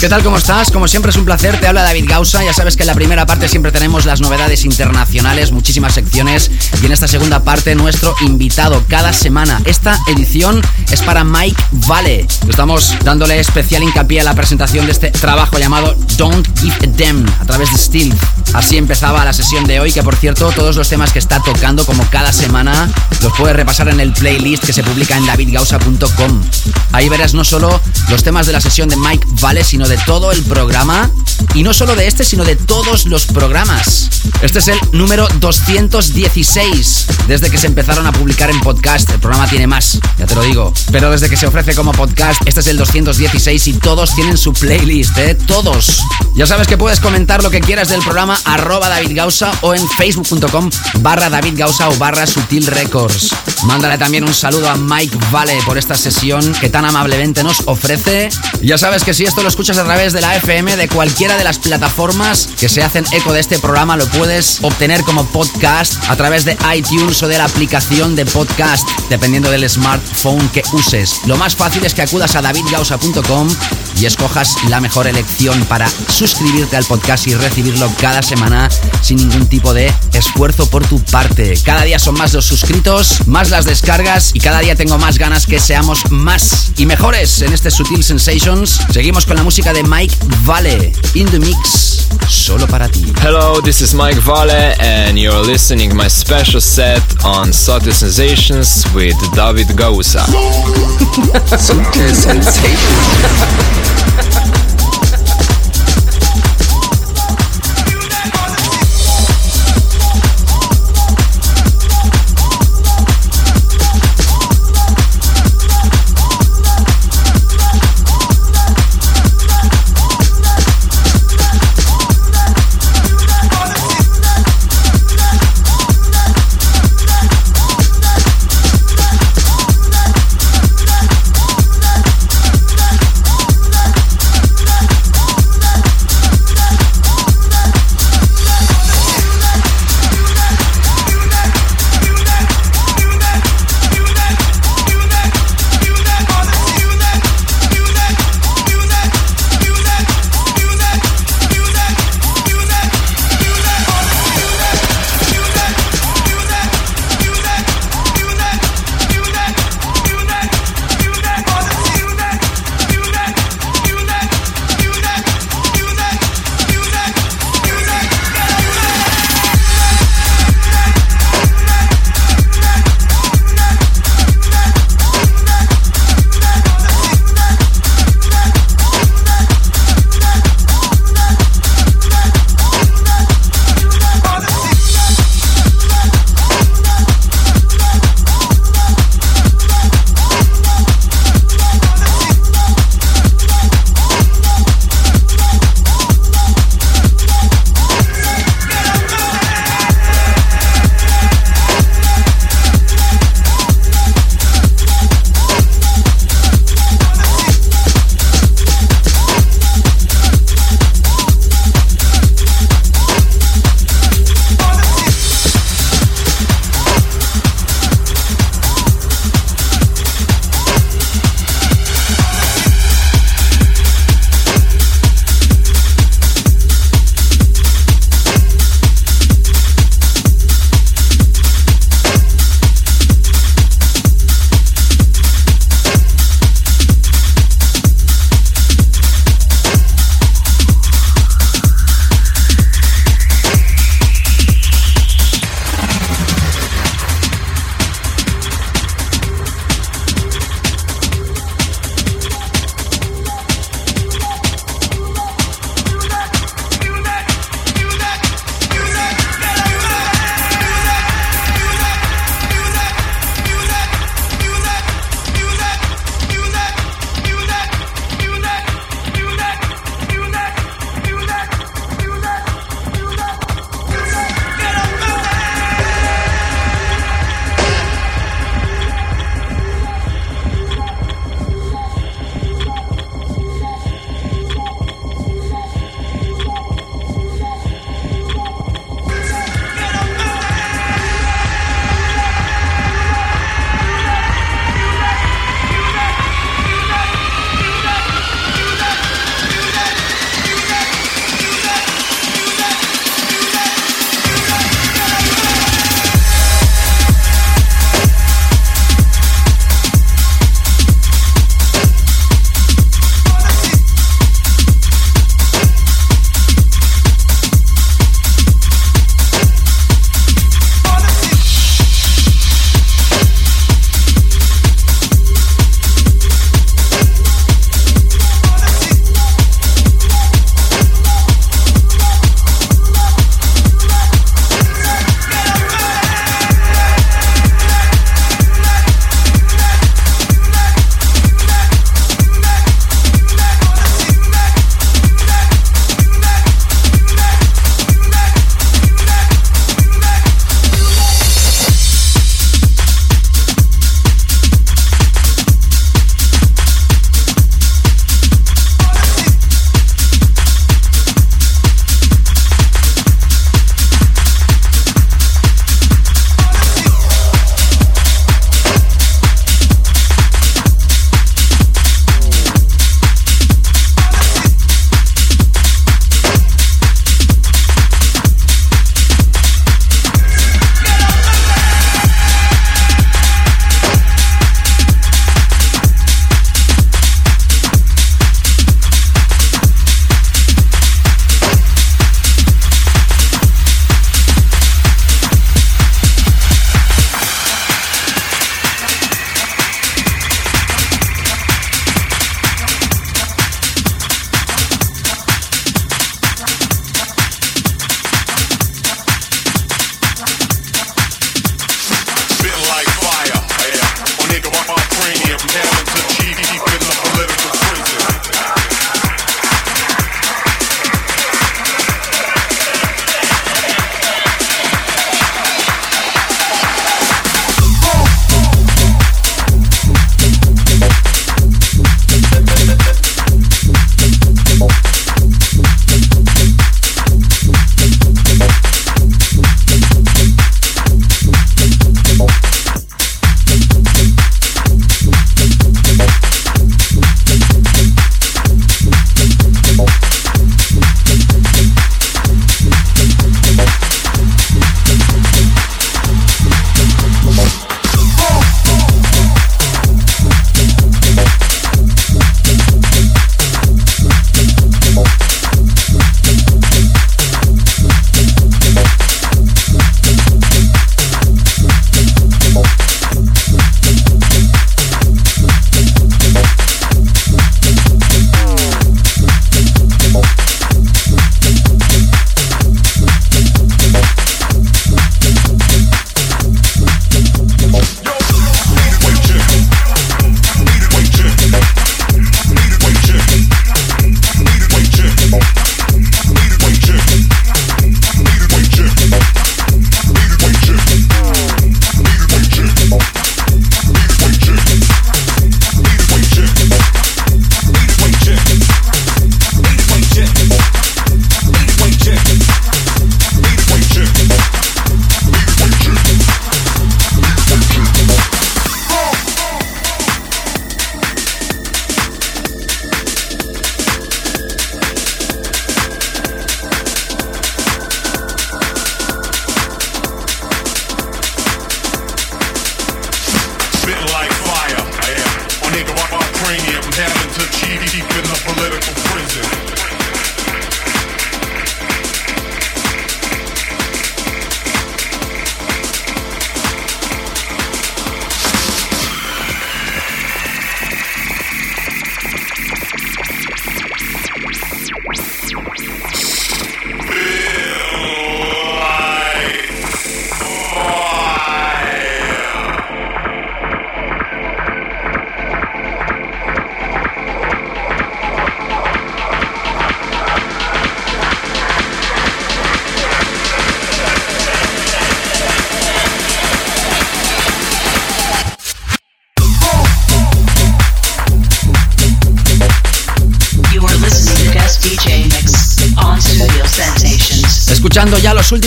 ¿Qué tal? ¿Cómo estás? Como siempre es un placer, te habla David Gausa. Ya sabes que en la primera parte siempre tenemos las novedades internacionales, muchísimas secciones. Y en esta segunda parte, nuestro invitado cada semana. Esta edición es para Mike Vale. Estamos dándole especial hincapié a la presentación de este trabajo llamado Don't Give a Damn a través de Steel. Así empezaba la sesión de hoy, que por cierto, todos los temas que está tocando como cada semana los puedes repasar en el playlist que se publica en davidgausa.com. Ahí verás no solo los temas de la sesión de Mike Vale, sino de todo el programa. Y no solo de este, sino de todos los programas. Este es el número 216. Desde que se empezaron a publicar en podcast, el programa tiene más, ya te lo digo. Pero desde que se ofrece como podcast, este es el 216 y todos tienen su playlist, ¿eh? Todos. Ya sabes que puedes comentar lo que quieras del programa arroba David o en facebook.com barra David o barra Sutil Records. Mándale también un saludo a Mike Vale por esta sesión que tan amablemente nos ofrece. Ya sabes que si esto lo escuchas a través de la FM, de cualquiera de las plataformas que se hacen eco de este programa, lo puedes obtener como podcast a través de iTunes o de la aplicación de podcast, dependiendo del smartphone que uses. Lo más fácil es que acudas a davidgausa.com y escojas la mejor elección para suscribirte al podcast y recibirlo cada semana sin ningún tipo de esfuerzo por tu parte. Cada día son más los suscritos, más las descargas y cada día tengo más ganas que seamos más y mejores en este Sutil Sensations. Seguimos con la música de Mike Vale, In the Mix, solo para ti. Hello, this is Mike Vale and you're listening my special set on Sutil Sensations with David Gausa. Sutil Sensations.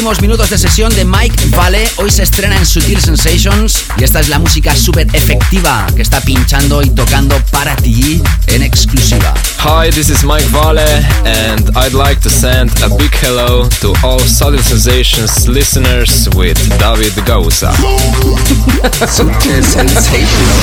Últimos minutos de sesión de Mike Vale, hoy se estrena en Sutil Sensations y esta es la música súper efectiva que está pinchando y tocando para ti en exclusiva. Hi, this is Mike Vale, and I'd like to send a big hello to all Subtle Sensations listeners with David Gausa. Sutil Sensations.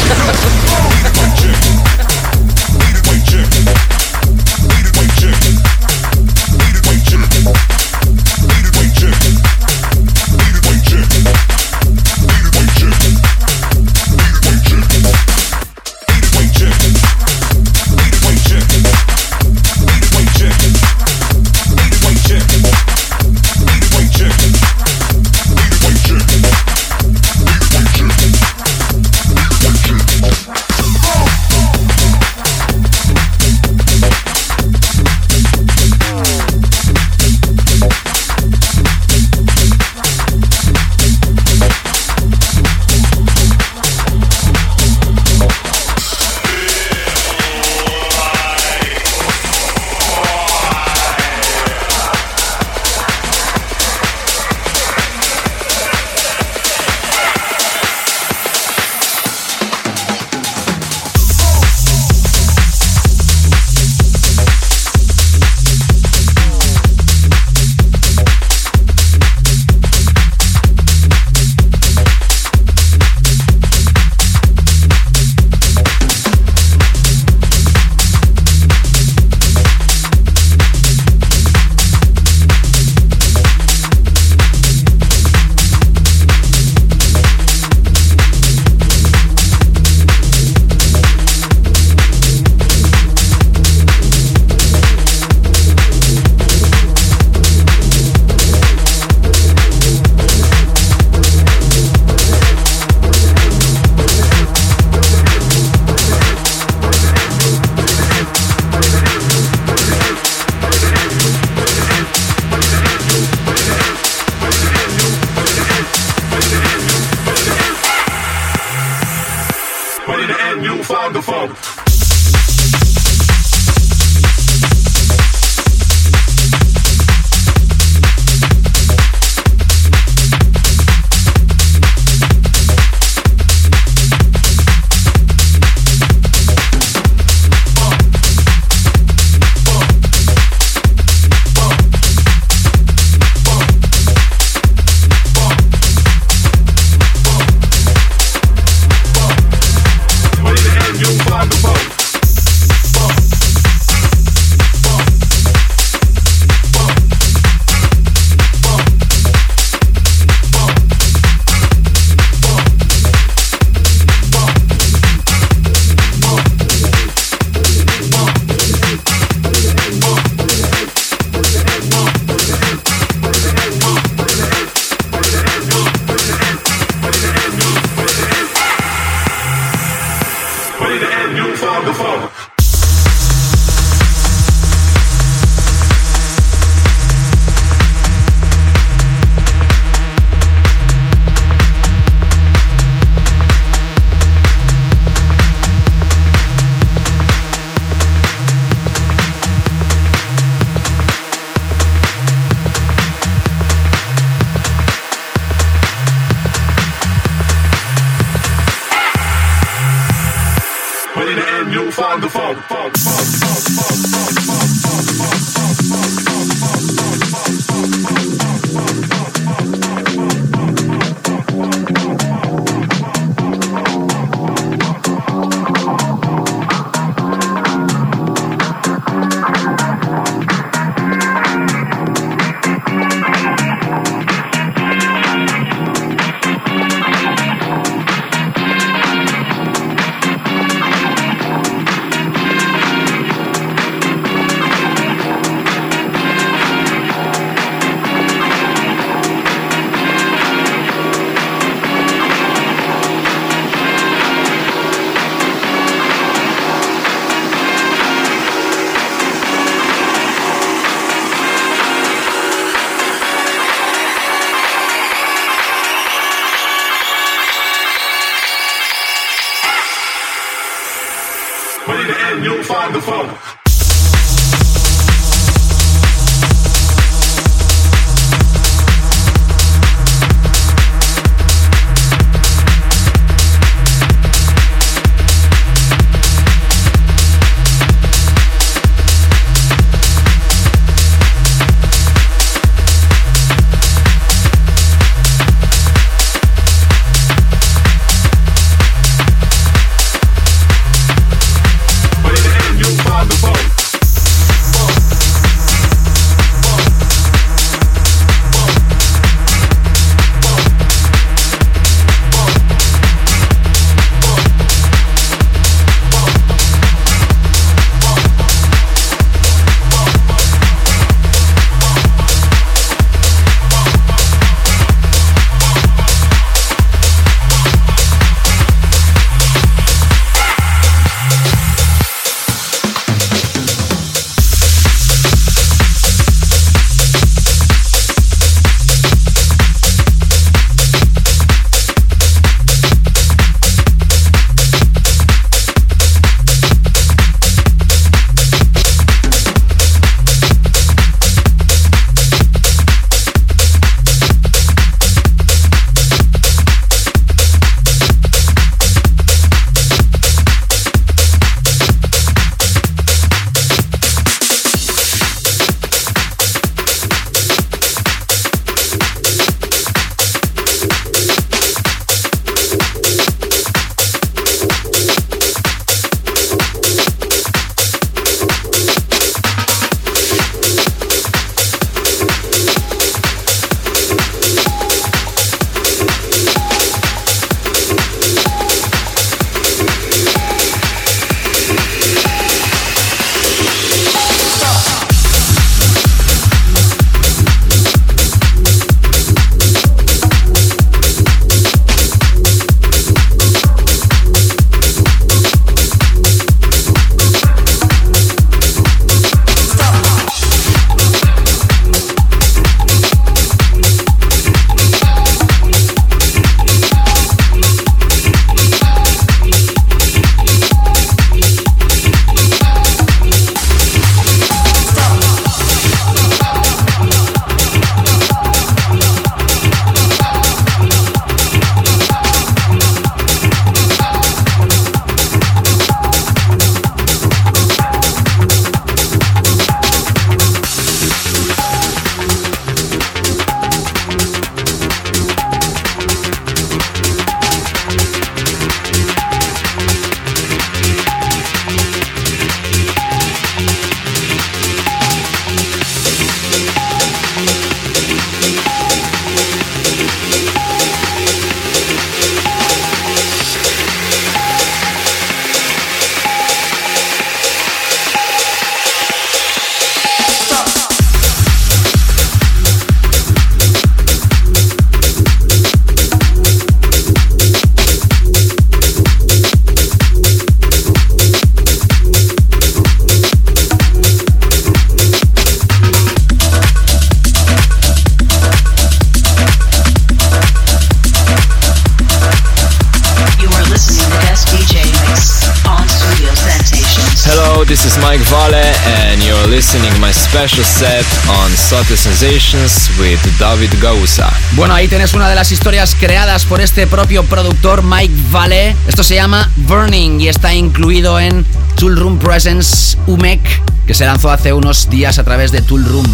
Set on Subtle Sensations with David Gausa. Bueno, ahí tienes una de las historias creadas por este propio productor Mike Vale. Esto se llama Burning y está incluido en Tool Room Presence UMEC, que se lanzó hace unos días a través de Tool Room.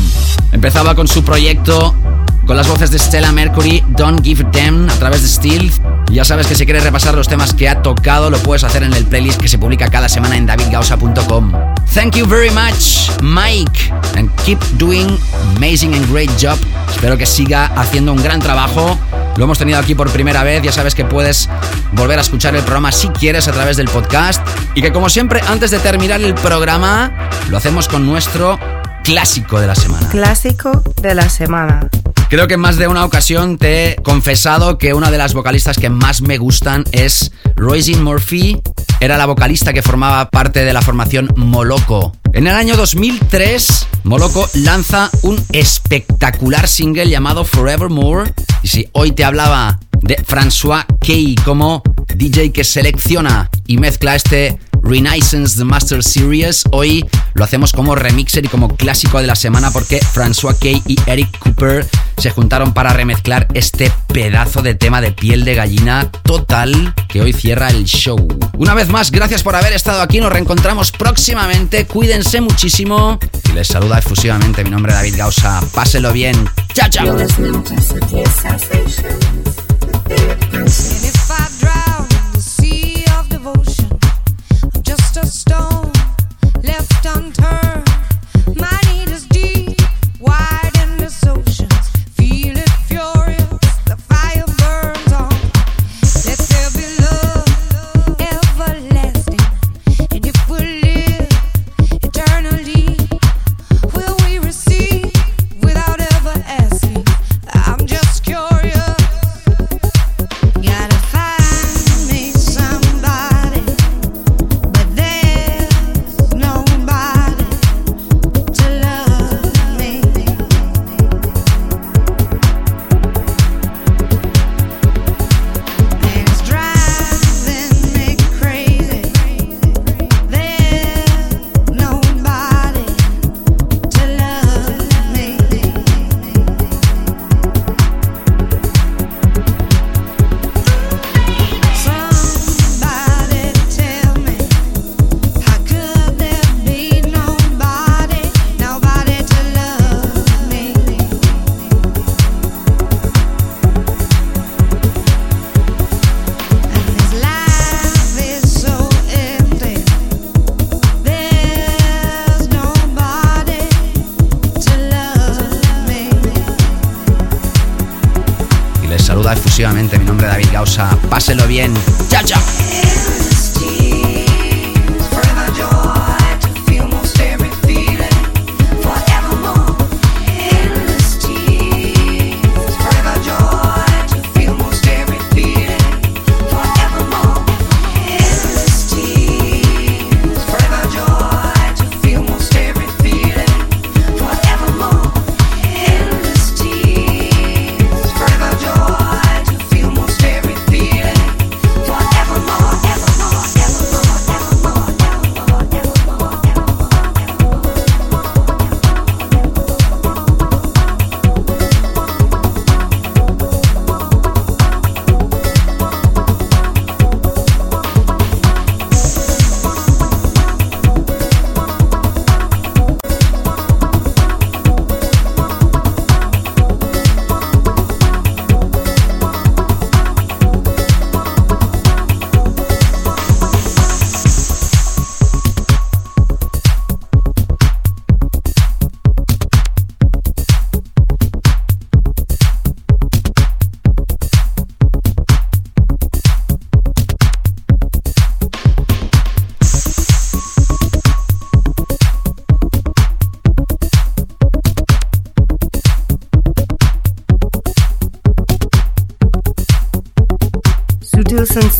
Empezaba con su proyecto con las voces de Stella Mercury, Don't Give Damn, a través de Steel. Ya sabes que si quieres repasar los temas que ha tocado, lo puedes hacer en el playlist que se publica cada semana en davidgausa.com. Thank you very much, Mike, and keep doing amazing and great job. Espero que siga haciendo un gran trabajo. Lo hemos tenido aquí por primera vez, ya sabes que puedes volver a escuchar el programa si quieres a través del podcast. Y que como siempre, antes de terminar el programa, lo hacemos con nuestro clásico de la semana. Clásico de la semana. Creo que en más de una ocasión te he confesado que una de las vocalistas que más me gustan es Roisin Murphy. Era la vocalista que formaba parte de la formación Moloko. En el año 2003, Moloco lanza un espectacular single llamado Forevermore. Y si hoy te hablaba de François Key como DJ que selecciona y mezcla este Renaissance The Master Series. Hoy lo hacemos como remixer y como clásico de la semana porque François Kay y Eric Cooper se juntaron para remezclar este pedazo de tema de piel de gallina total que hoy cierra el show. Una vez más, gracias por haber estado aquí, nos reencontramos próximamente, cuídense muchísimo y les saluda efusivamente mi nombre es David Gausa, pásenlo bien, chao chao.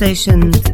Sessions.